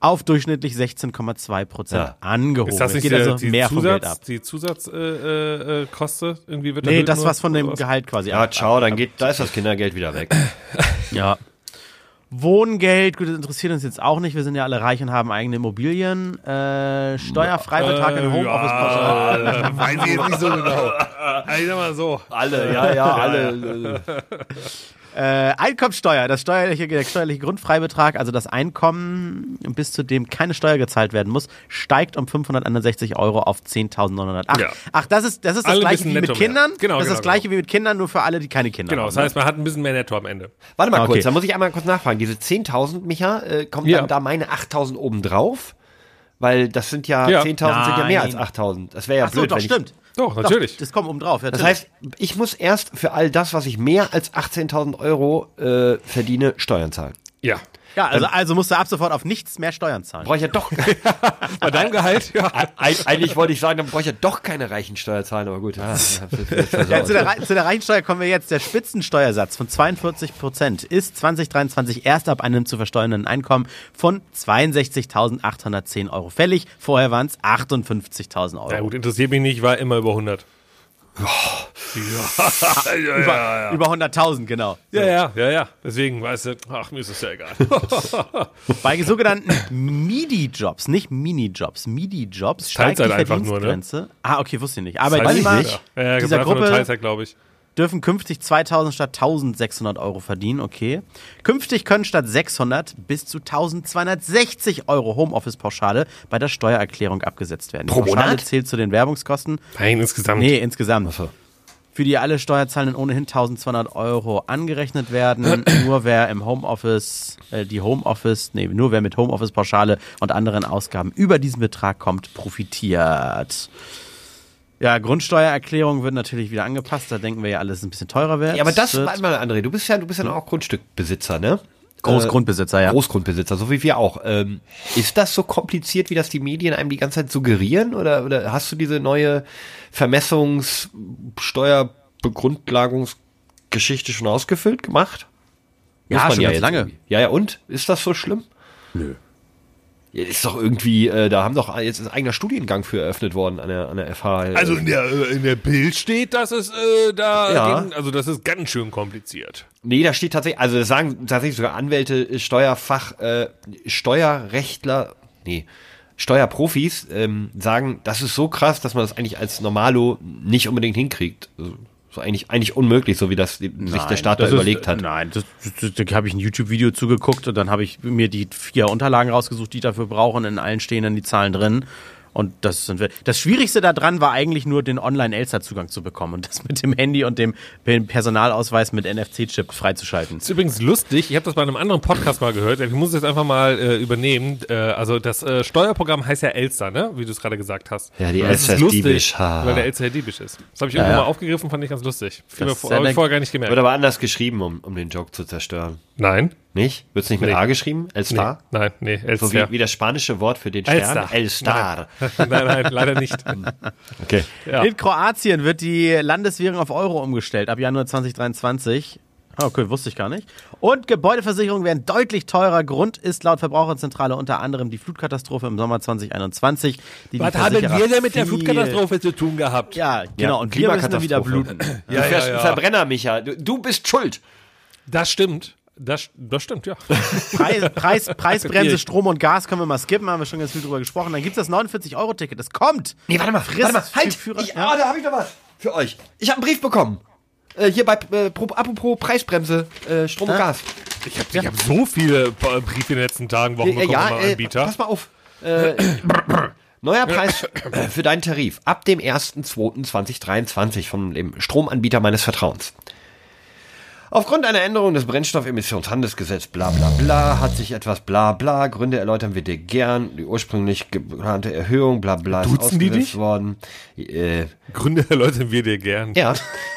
auf durchschnittlich 16,2 Prozent Ja. angehoben. Ist das Es nicht geht der, also die mehr vom Geld ab. Zusatz, die Zusatzkoste äh, äh, Koste irgendwie wird Nee, das was von dem? Gehalt quasi Ja, ab. ciao, dann geht, da ist das Kindergeld wieder weg. <laughs> Ja. Wohngeld, gut, das interessiert uns jetzt auch nicht. Wir sind ja alle reich und haben eigene Immobilien. Äh, Steuerfreibetrag in Homeoffice. Ja, <laughs> weiß ich jetzt nicht so genau. Ich sag mal so. Alle, ja, ja, alle. <laughs> Äh, Einkommensteuer, das steuerliche, der steuerliche Grundfreibetrag, also das Einkommen, bis zu dem keine Steuer gezahlt werden muss, steigt um 561 Euro auf 10.908. Ja. Ach, das ist das, ist das Alle gleiche wie mit mehr. Kindern? Genau, das ist genau, das gleiche wie mit Kindern, nur für alle, die keine Kinder Genau, haben. das heißt, man hat ein bisschen mehr Netto am Ende. Warte mal Okay. kurz, da muss ich einmal kurz nachfragen. Diese 10.000, Micha, äh, kommt Ja. dann da meine 8.000 oben drauf? Weil das sind ja, Ja. 10.000 sind ja mehr als Nein. 8.000. Das wäre ja Ach so, blöd, doch, wenn ich, stimmt. Doch, natürlich. Doch, das kommt oben drauf. Das heißt, ich muss erst für all das, was ich mehr als 18.000 Euro äh, verdiene, Steuern zahlen. Ja. Ja, also, also musst du ab sofort auf nichts mehr Steuern zahlen. Brauche ich ja doch. <laughs> Bei deinem Gehalt, ja. Eig- Eigentlich wollte ich sagen, dann brauche ich ja doch keine Reichensteuer zahlen, aber gut. Ja, Ja, <laughs> zu, der, zu der Reichensteuer kommen wir jetzt. Der Spitzensteuersatz von 42 Prozent ist 2023 erst ab einem zu versteuernden Einkommen von 62.810 Euro fällig. Vorher waren es 58.000 Euro. Ja gut, interessiert mich nicht, war immer über 100. ja, ja, ja, Über 100.000, genau. ja, ja, ja, ja. Deswegen, weißt du, ach, mir ist es ja egal. <laughs> Bei sogenannten MIDI-Jobs, nicht Minijobs, MIDI-Jobs steigt die Teilzeit einfach nur, ne? Verdienstgrenze. Ah, okay, wusste ich nicht. Weiß Arbeitnehmer ich nicht. Ja, dieser Gruppe Teilzeit, glaube ich. Dürfen künftig 2000 statt 1600 Euro verdienen, okay. Künftig können statt 600 bis zu 1260 Euro Homeoffice-Pauschale bei der Steuererklärung abgesetzt werden. Die Pro Pauschale Monat? zählt zu den Werbungskosten. Nein, insgesamt. Nee, insgesamt. Für die alle Steuerzahlenden ohnehin 1200 Euro angerechnet werden. <clears throat> nur wer im Homeoffice, äh, die Homeoffice, nee, nur wer mit Homeoffice-Pauschale und anderen Ausgaben über diesen Betrag kommt, profitiert. Ja, Grundsteuererklärung wird natürlich wieder angepasst. Da denken wir ja, alles ein bisschen teurer wird. Ja, aber das, wird mal, André, du bist ja, du bist ja auch Grundstückbesitzer, ne? Großgrundbesitzer, ja. Großgrundbesitzer, so wie wir auch. Ähm, ist das so kompliziert, wie das die Medien einem die ganze Zeit suggerieren? Oder, oder hast du diese neue Vermessungs-, Steuerbegrundlagungsgeschichte schon ausgefüllt gemacht? Ja, schon ganz jetzt lange. irgendwie. Ja, ja, und? Ist das so schlimm? Nö. Ja, ist doch irgendwie, äh, da haben doch jetzt ein eigener Studiengang für eröffnet worden an der, an der FH. äh, Also in der, äh, in der Bild steht, dass es äh, da, Ja. gegen, also das ist ganz schön kompliziert. Nee, da steht tatsächlich, also das sagen tatsächlich sogar Anwälte, Steuerfach, äh, Steuerrechtler, nee, Steuerprofis ähm, sagen, das ist so krass, dass man das eigentlich als Normalo nicht unbedingt hinkriegt. Also, so eigentlich, eigentlich unmöglich, so wie das die- sich der Staat da das überlegt ist, hat. Nein, das, das, da habe ich ein YouTube-Video zugeguckt und dann habe ich mir die vier Unterlagen rausgesucht, die ich dafür brauchen. In allen stehen dann die Zahlen drin. Und das sind wir. Das Schwierigste daran war eigentlich nur, den Online-Elster-Zugang zu bekommen und das mit dem Handy und dem Personalausweis mit NFC-Chip freizuschalten. ist übrigens lustig, ich habe das bei einem anderen Podcast mal gehört, ich muss es jetzt einfach mal äh, übernehmen. Äh, also das äh, Steuerprogramm heißt ja Elster, ne? Wie du es gerade gesagt hast. Ja, die das Elster ist lustig, diebisch, ha. weil der Elster ja diebisch ist. Das habe ich irgendwo ja. mal aufgegriffen, fand ich ganz lustig. Fiel mir Das vor, vorher gar nicht gemerkt. Wird aber anders geschrieben, um, um den Joke zu zerstören. Nein. Nicht? Wird's nicht mit Nee. A geschrieben? El Nee, Star? nein, nee, So Elstar. wie, wie das spanische Wort für den El Stern? Star. El Star. nein, <laughs> nein, leider nicht. <laughs> Okay. Ja. In Kroatien wird die Landeswährung auf Euro umgestellt ab Januar 2023. Ah, Okay, wusste ich gar nicht. Und Gebäudeversicherungen werden deutlich teurer. Grund ist laut Verbraucherzentrale unter anderem die Flutkatastrophe im Sommer 2021. Die die Was haben wir denn mit der Flutkatastrophe zu tun gehabt? Ja, genau. und wir müssen wieder bluten. Du fährst einen Verbrenner, Micha. Du, du bist schuld. Das stimmt. Das, das stimmt, ja. <laughs> Preis, Preis, Preisbremse. Strom und Gas können wir mal skippen, haben wir schon ganz viel drüber gesprochen. Dann gibt es das 49-Euro-Ticket. Das kommt. Nee, warte mal, Friss warte mal, halt! für Führer- ich, ja. ah, da habe ich noch was für euch. Ich habe einen Brief bekommen. Äh, hier bei, äh, pro, apropos Preisbremse, äh, Strom und Gas. Ich habe ich hab so viele äh, Briefe in den letzten Tagen, Wochen Äh, bekommen ja, vom äh, Anbieter. pass mal auf. Äh, neuer Preis für deinen Tarif ab dem 1.2.2023 von dem Stromanbieter meines Vertrauens. Aufgrund einer Änderung des Brennstoffemissionshandelsgesetzes bla bla bla hat sich etwas bla bla, Gründe erläutern wir dir gern, die ursprünglich geplante Erhöhung bla bla ist Duzen die ausgesetzt dich? worden. Äh, Gründe erläutern wir dir gern. ja,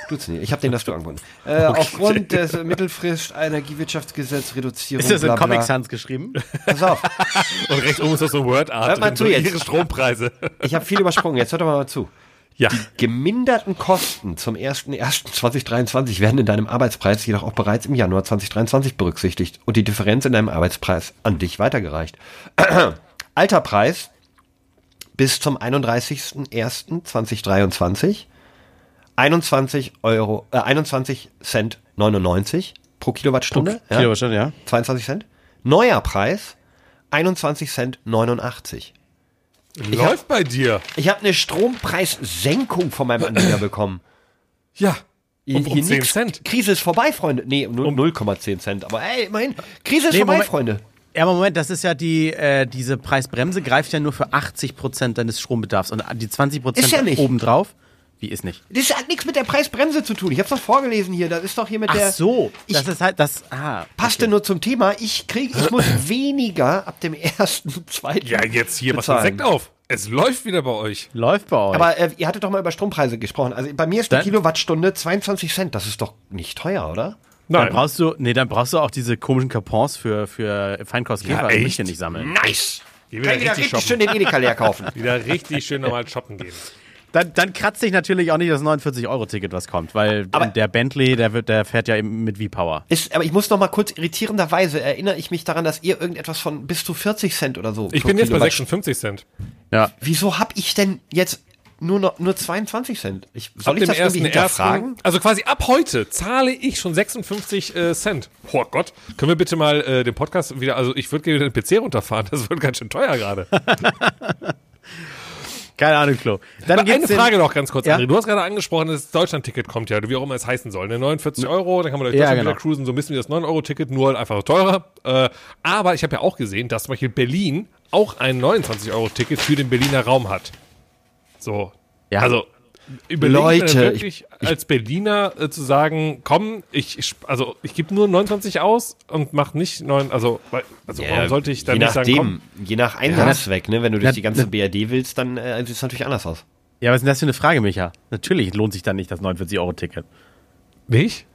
tut's nicht. Ich habe den das du angeboten. <laughs> Äh, Aufgrund des Mittelfrist Energiewirtschaftsgesetz Reduzierung Ist das in bla, bla. Comic Sans geschrieben? Pass auf. <laughs> Und rechts oben ist das so ein Word-Art. Hört mal zu so jetzt. Ihre Strompreise. Ich habe viel übersprungen. Jetzt hört doch mal zu. Ja. Geminderten Kosten zum 01.01.2023 werden in deinem Arbeitspreis jedoch auch bereits im Januar 2023 berücksichtigt und die Differenz in deinem Arbeitspreis an dich weitergereicht. <clears throat> Alter Preis bis zum 31.01.2023 21 Euro, äh, 21 Cent 99 pro Kilowattstunde. ja? Kilowattstunde, ja. 22 Cent. Neuer Preis 21 Cent 89. Läuft bei dir. Ich habe eine Strompreissenkung von meinem Anbieter bekommen. Ja. Um, um hier 10 nix. Cent. Krise ist vorbei, Freunde. Nee, nur 0,10 Cent. Aber ey, immerhin. Krise ist Nee, vorbei, Moment. Freunde. Ja, aber Moment, das ist ja die, äh, diese Preisbremse greift ja nur für 80% deines Strombedarfs und die 20% Ist ja nicht. obendrauf. Wie ist nicht? Das hat nichts mit der Preisbremse zu tun. Ich habe doch vorgelesen hier. Das ist doch hier mit der. Ach so, Ich das ist halt das. Ah, passte nur zum Thema. Ich krieg, ich muss <clears throat> weniger ab dem ersten, zweiten. Ja, jetzt hier, was. Sekt auf. Es läuft wieder bei euch. läuft bei euch. Aber äh, ihr hattet doch mal über Strompreise gesprochen. Also bei mir ist die Dann- Kilowattstunde 22 Cent. Das ist doch nicht teuer, oder? dann Nein. brauchst du, nee, dann brauchst du auch diese komischen Coupons für, für Feinkostkäfer Ja, echt? Milchchen nicht sammeln. Nice. Geh Kann ich wieder richtig richtig schön den Edeka leer kaufen. <laughs> Wieder richtig schön normal shoppen gehen. Dann, dann kratzt sich natürlich auch nicht das 49-Euro-Ticket, was kommt, weil Aber- der Bentley, der, wird, der fährt ja mit V-Power. Ist, aber ich muss noch mal kurz irritierenderweise erinnere ich mich daran, dass ihr irgendetwas von bis zu 40 Cent oder so. Ich bin jetzt bei Kilowatt- 56 Cent. Ja. Wieso habe ich denn jetzt nur noch nur 22 Cent? Ich, soll Ab ich das irgendwie ersten hinterfragen? ersten, also quasi ab heute zahle ich schon 56 äh, Cent. Oh Gott, können wir bitte mal äh, den Podcast wieder, also ich würde gerne den PC runterfahren, <laughs> das wird ganz schön teuer gerade. <laughs> Keine Ahnung, Flo. Dann Aber Eine Frage noch ganz kurz, Ja? André. Du hast gerade angesprochen, das Deutschland-Ticket kommt ja, wie auch immer es heißen soll. Ne? 49 Euro, dann kann man durch Ja, Deutschland genau. wieder cruisen, so ein bisschen wie das 9-Euro-Ticket, nur halt einfach teurer. Äh, aber ich habe ja auch gesehen, dass zum Beispiel Berlin auch ein 29-Euro-Ticket für den Berliner Raum hat. So. Ja. Also, überlegt Leute, wirklich als Berliner äh, zu sagen, komm, ich, ich also ich gebe nur 29 aus und mach nicht 9, also, weil- also warum sollte ich dann je nicht sagen, nachdem, komm, je nach Einsatzzweck, ne? Wenn du durch Na- die ganze na- BRD willst, dann äh, sieht es natürlich anders aus. Ja, was ist denn das für eine Frage, Micha? Natürlich lohnt sich dann nicht das 49-Euro-Ticket. nicht?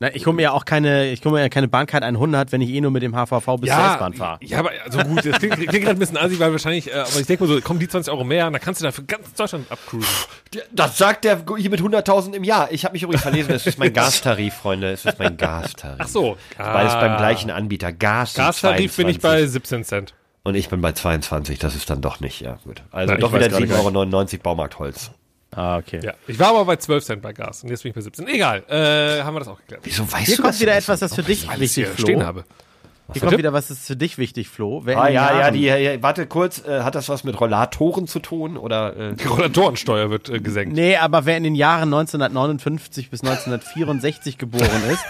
Na, ich hole mir ja auch keine, ich hole mir ja keine Bahncard 100, wenn ich eh nur mit dem HVV bis zur S-Bahn fahre. Ja, aber also gut, das klingt, klingt gerade ein bisschen assi, weil wahrscheinlich, äh, aber ich denke mal so, kommen die 20 Euro mehr und dann kannst du da für ganz Deutschland abcruisen. Das sagt der hier mit 100.000 im Jahr. Ich habe mich übrigens verlesen, es ist mein <laughs> Gastarif, Freunde. Es ist mein Gastarif. Ach so. Beides Ah. beim gleichen Anbieter. Gas Gastarif bin ich 22. bei 17 Cent. Und ich bin bei 22, das ist dann doch nicht, ja gut. Also Na, ich doch wieder gerade 7,99 Euro Baumarktholz. Ah, okay. Ja. Ich war aber bei 12 Cent bei Gas und jetzt bin ich bei 17. Egal, äh, haben wir das auch geklärt. Wieso weißt Hier du kommt das wieder etwas, das für dich Weil ich wichtig hier Flo. stehen habe. Hier kommt wieder was, das ist für dich wichtig, Flo. Wer in Ah ja, ja, die, ja, warte kurz, äh, hat das was mit Rollatoren zu tun oder äh, Die Rollatorensteuer wird äh, gesenkt. Nee, aber wer in den Jahren 1959 bis 1964 geboren ist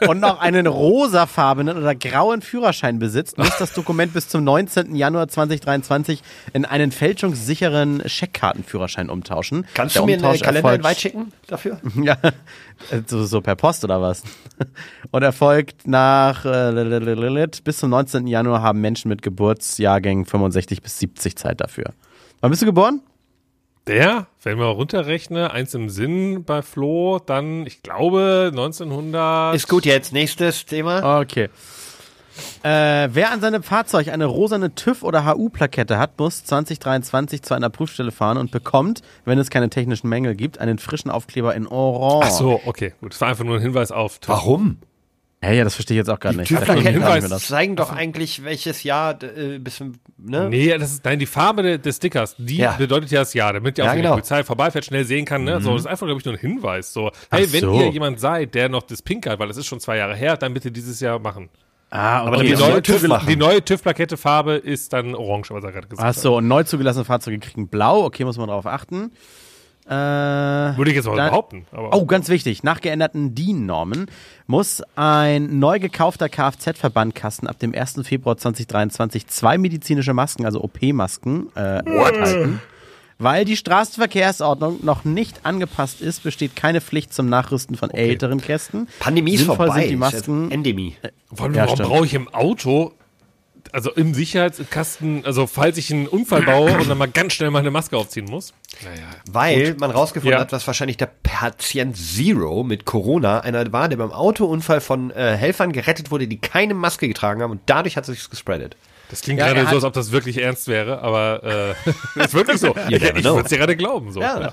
<laughs> und noch einen rosafarbenen oder grauen Führerschein besitzt, muss das Dokument bis zum 19. Januar 2023 in einen fälschungssicheren Scheckkartenführerschein umtauschen. kannst Der du mir einen Kalender erfolgt- weit schicken dafür? <laughs> Ja, so, so per Post oder was? <laughs> Und erfolgt nach äh, bis zum 19. Januar haben Menschen mit Geburtsjahrgängen 65 bis 70 Zeit dafür. Wann bist du geboren? Der, wenn wir runterrechnen, eins im Sinn bei Flo, dann, ich glaube, 1900. Ist gut jetzt, nächstes Thema. Okay. Äh, wer an seinem Fahrzeug eine rosane TÜV- oder HU-Plakette hat, muss 2023 zu einer Prüfstelle fahren und bekommt, wenn es keine technischen Mängel gibt, einen frischen Aufkleber in Orange. Ach so, okay, gut. Das war einfach nur ein Hinweis auf. Warum? Hey, ja, das verstehe ich jetzt auch gerade nicht. TÜV-Plaketten mir das. zeigen doch eigentlich, welches Jahr, äh, bis, ne? Nee, das ist, nein, die Farbe de- des Stickers, die Ja. bedeutet ja das Jahr, damit ja auch Ja, genau. die Polizei vorbeifährt, schnell sehen kann, ne? So, das ist einfach, glaube ich, nur ein Hinweis. So, hey, Ach wenn so. ihr jemand seid, der noch das Pink hat, weil das ist schon zwei Jahre her, dann bitte dieses Jahr machen. Ah, okay. Aber Die neue, TÜV die neue TÜV-Plakette-Farbe ist dann orange, was er gerade gesagt Ach so, und neu zugelassene Fahrzeuge kriegen blau. Okay, muss man drauf achten. Äh, hat. Würde ich jetzt mal Dann- behaupten. Oh, ganz wichtig. Nach geänderten DIN-Normen muss ein neu gekaufter Kfz-Verbandkasten ab dem 1. Februar 2023 zwei medizinische Masken, also OP-Masken, äh, enthalten. Weil die Straßenverkehrsordnung noch nicht angepasst ist, besteht keine Pflicht zum Nachrüsten von älteren Kästen. Pandemie ist vorbei. sind die Masken. Endemie. Vor allem, Ja, warum brauche ich im Auto, also im Sicherheitskasten, also falls ich einen Unfall baue und dann mal ganz schnell meine Maske aufziehen muss? Naja. Weil man rausgefunden Ja. hat, was wahrscheinlich der Patient Zero mit Corona einer war, der beim Autounfall von äh, Helfern gerettet wurde, die keine Maske getragen haben und dadurch hat sich gespreadet. Das klingt Ja, gerade er so, als ob das wirklich ernst wäre, aber äh, <laughs> ist wirklich so. ich ich würde es dir gerade glauben. So. Ja.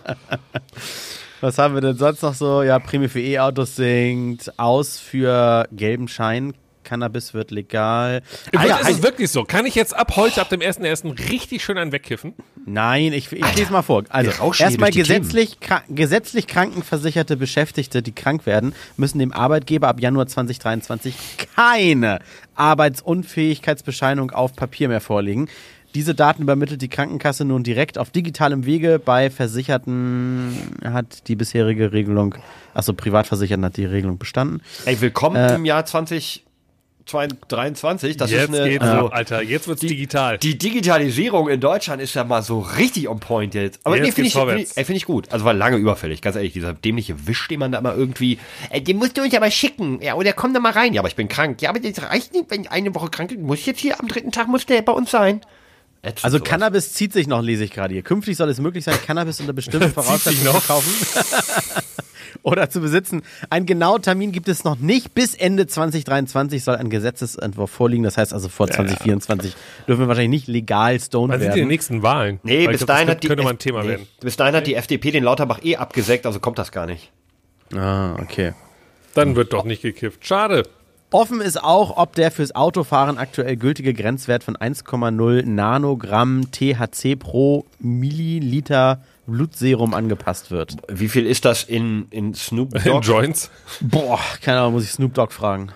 Was haben wir denn sonst noch so? Ja, Prämie für E-Autos sinkt, aus für gelben Schein, Cannabis wird legal. Ah, ja, ist es wirklich so? Kann ich jetzt ab heute, ab dem 1.1. richtig schön einen wegkiffen? Nein, ich, ich lese mal vor. Also erstmal gesetzlich, kra gesetzlich krankenversicherte Beschäftigte, die krank werden, müssen dem Arbeitgeber ab Januar 2023 keine Arbeitsunfähigkeitsbescheinigung auf Papier mehr vorlegen. Diese Daten übermittelt die Krankenkasse nun direkt auf digitalem Wege. Bei Versicherten hat die bisherige Regelung, also Privatversicherten hat die Regelung bestanden. Ey, willkommen Äh. im Jahr 2023. Das jetzt ist eine, geht's also, ab, Alter. Jetzt wird's digital. Die Digitalisierung in Deutschland ist ja mal so richtig on point jetzt. Aber Jetzt nee, finde ich, find ich, find ich gut. Also war lange überfällig, ganz ehrlich. Dieser dämliche Wisch, den man da mal irgendwie, äh, den musst du uns aber schicken. Ja, oder komm da mal rein. Ja, aber ich bin krank. Ja, aber das reicht nicht, wenn ich eine Woche krank bin. Muss ich jetzt hier am dritten Tag, muss der bei uns sein. Ätzend Also sowas. Cannabis zieht sich noch, lese ich gerade hier. Künftig soll es möglich sein, Cannabis unter bestimmten <laughs> Voraussetzungen noch? zu kaufen <laughs> oder zu besitzen. Einen genauen Termin gibt es noch nicht. Bis Ende 2023 soll ein Gesetzesentwurf vorliegen. Das heißt also vor 2024 dürfen wir wahrscheinlich nicht legal stoned Wann sind die werden. nächsten Wahlen? Nee, Weil bis dahin das hat die könnte mal ein Thema nee, werden. Bis dahin hat die FDP den Lauterbach eh abgesägt, also kommt das gar nicht. Ah, okay. Dann wird doch nicht gekifft. Schade. Offen ist auch, ob der fürs Autofahren aktuell gültige Grenzwert von 1,0 Nanogramm THC pro Milliliter Blutserum angepasst wird. Wie viel ist das in, in Snoop In Dogg? Joints. Boah, keine Ahnung, muss ich Snoop Dogg fragen.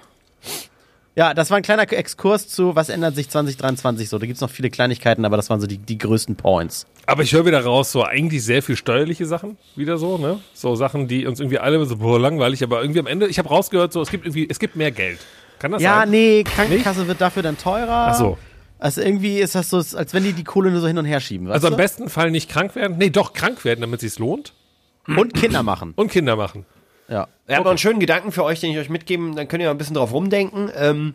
Ja, das war ein kleiner Exkurs zu, was ändert sich 2023 so. Da gibt's noch viele Kleinigkeiten, aber das waren so die, die größten Points. Aber ich höre wieder raus, so eigentlich sehr viel steuerliche Sachen, wieder so, ne? So Sachen, die uns irgendwie alle so, boah, langweilig, aber irgendwie am Ende, ich habe rausgehört, so, es gibt irgendwie, es gibt mehr Geld. Kann das Ja, sein? nee, Krankenkasse wird dafür dann teurer. Ach so. Also irgendwie ist das so, als wenn die die Kohle nur so hin und her schieben. Also am du? besten Fall nicht krank werden. Nee, doch krank werden, damit es sich lohnt. Und Kinder machen. Und Kinder machen. Ja. Ich habe noch einen schönen Gedanken für euch, den ich euch mitgeben, dann könnt ihr mal ein bisschen drauf rumdenken. Ähm,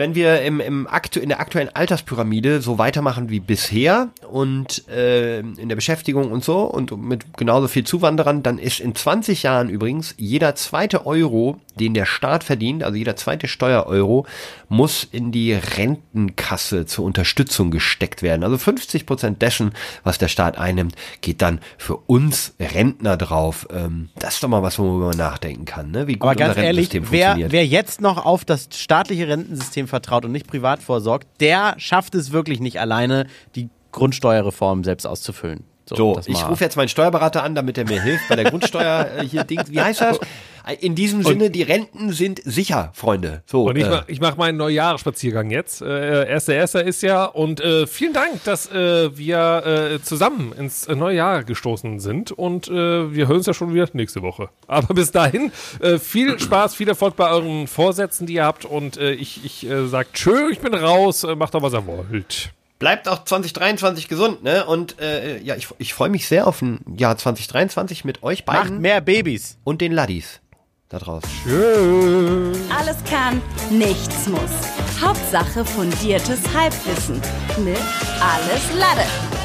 wenn wir im, im aktu in der aktuellen Alterspyramide so weitermachen wie bisher und äh, in der Beschäftigung und so und mit genauso viel Zuwanderern, dann ist in 20 Jahren übrigens jeder zweite Euro, den der Staat verdient, also jeder zweite Steuereuro, muss in die Rentenkasse zur Unterstützung gesteckt werden. Also 50 Prozent dessen, was der Staat einnimmt, geht dann für uns Rentner drauf. Ähm, das ist doch mal was, worüber man nachdenken kann, ne? wie gut Aber ganz unser ehrlich, Rentensystem wer, funktioniert. wer jetzt noch auf das staatliche Rentensystem vertraut und nicht privat vorsorgt, der schafft es wirklich nicht alleine, die Grundsteuerreform selbst auszufüllen. So, das ich rufe jetzt meinen Steuerberater an, damit er mir hilft bei der Grundsteuer äh, hier Ding. Wie heißt das? In diesem Sinne, die Renten sind sicher, Freunde. So, Und ich, äh, mach, ich mache meinen Neujahresspaziergang jetzt. Äh, erster, erster ist ja. Und äh, vielen Dank, dass äh, wir äh, zusammen ins neue Jahr gestoßen sind. Und äh, wir hören uns ja schon wieder nächste Woche. Aber bis dahin, äh, viel Spaß, viel Erfolg bei euren Vorsätzen, die ihr habt. Und äh, ich, ich äh, sag tschö, ich bin raus, äh, macht doch, was ihr wollt. bleibt auch 2023 gesund, ne? Und äh, ja, ich, ich freue mich sehr auf ein Jahr 2023 mit euch Macht beiden mehr Babys. und den Laddies da draußen. Alles kann, nichts muss. Hauptsache fundiertes Halbwissen mit Alles Lade.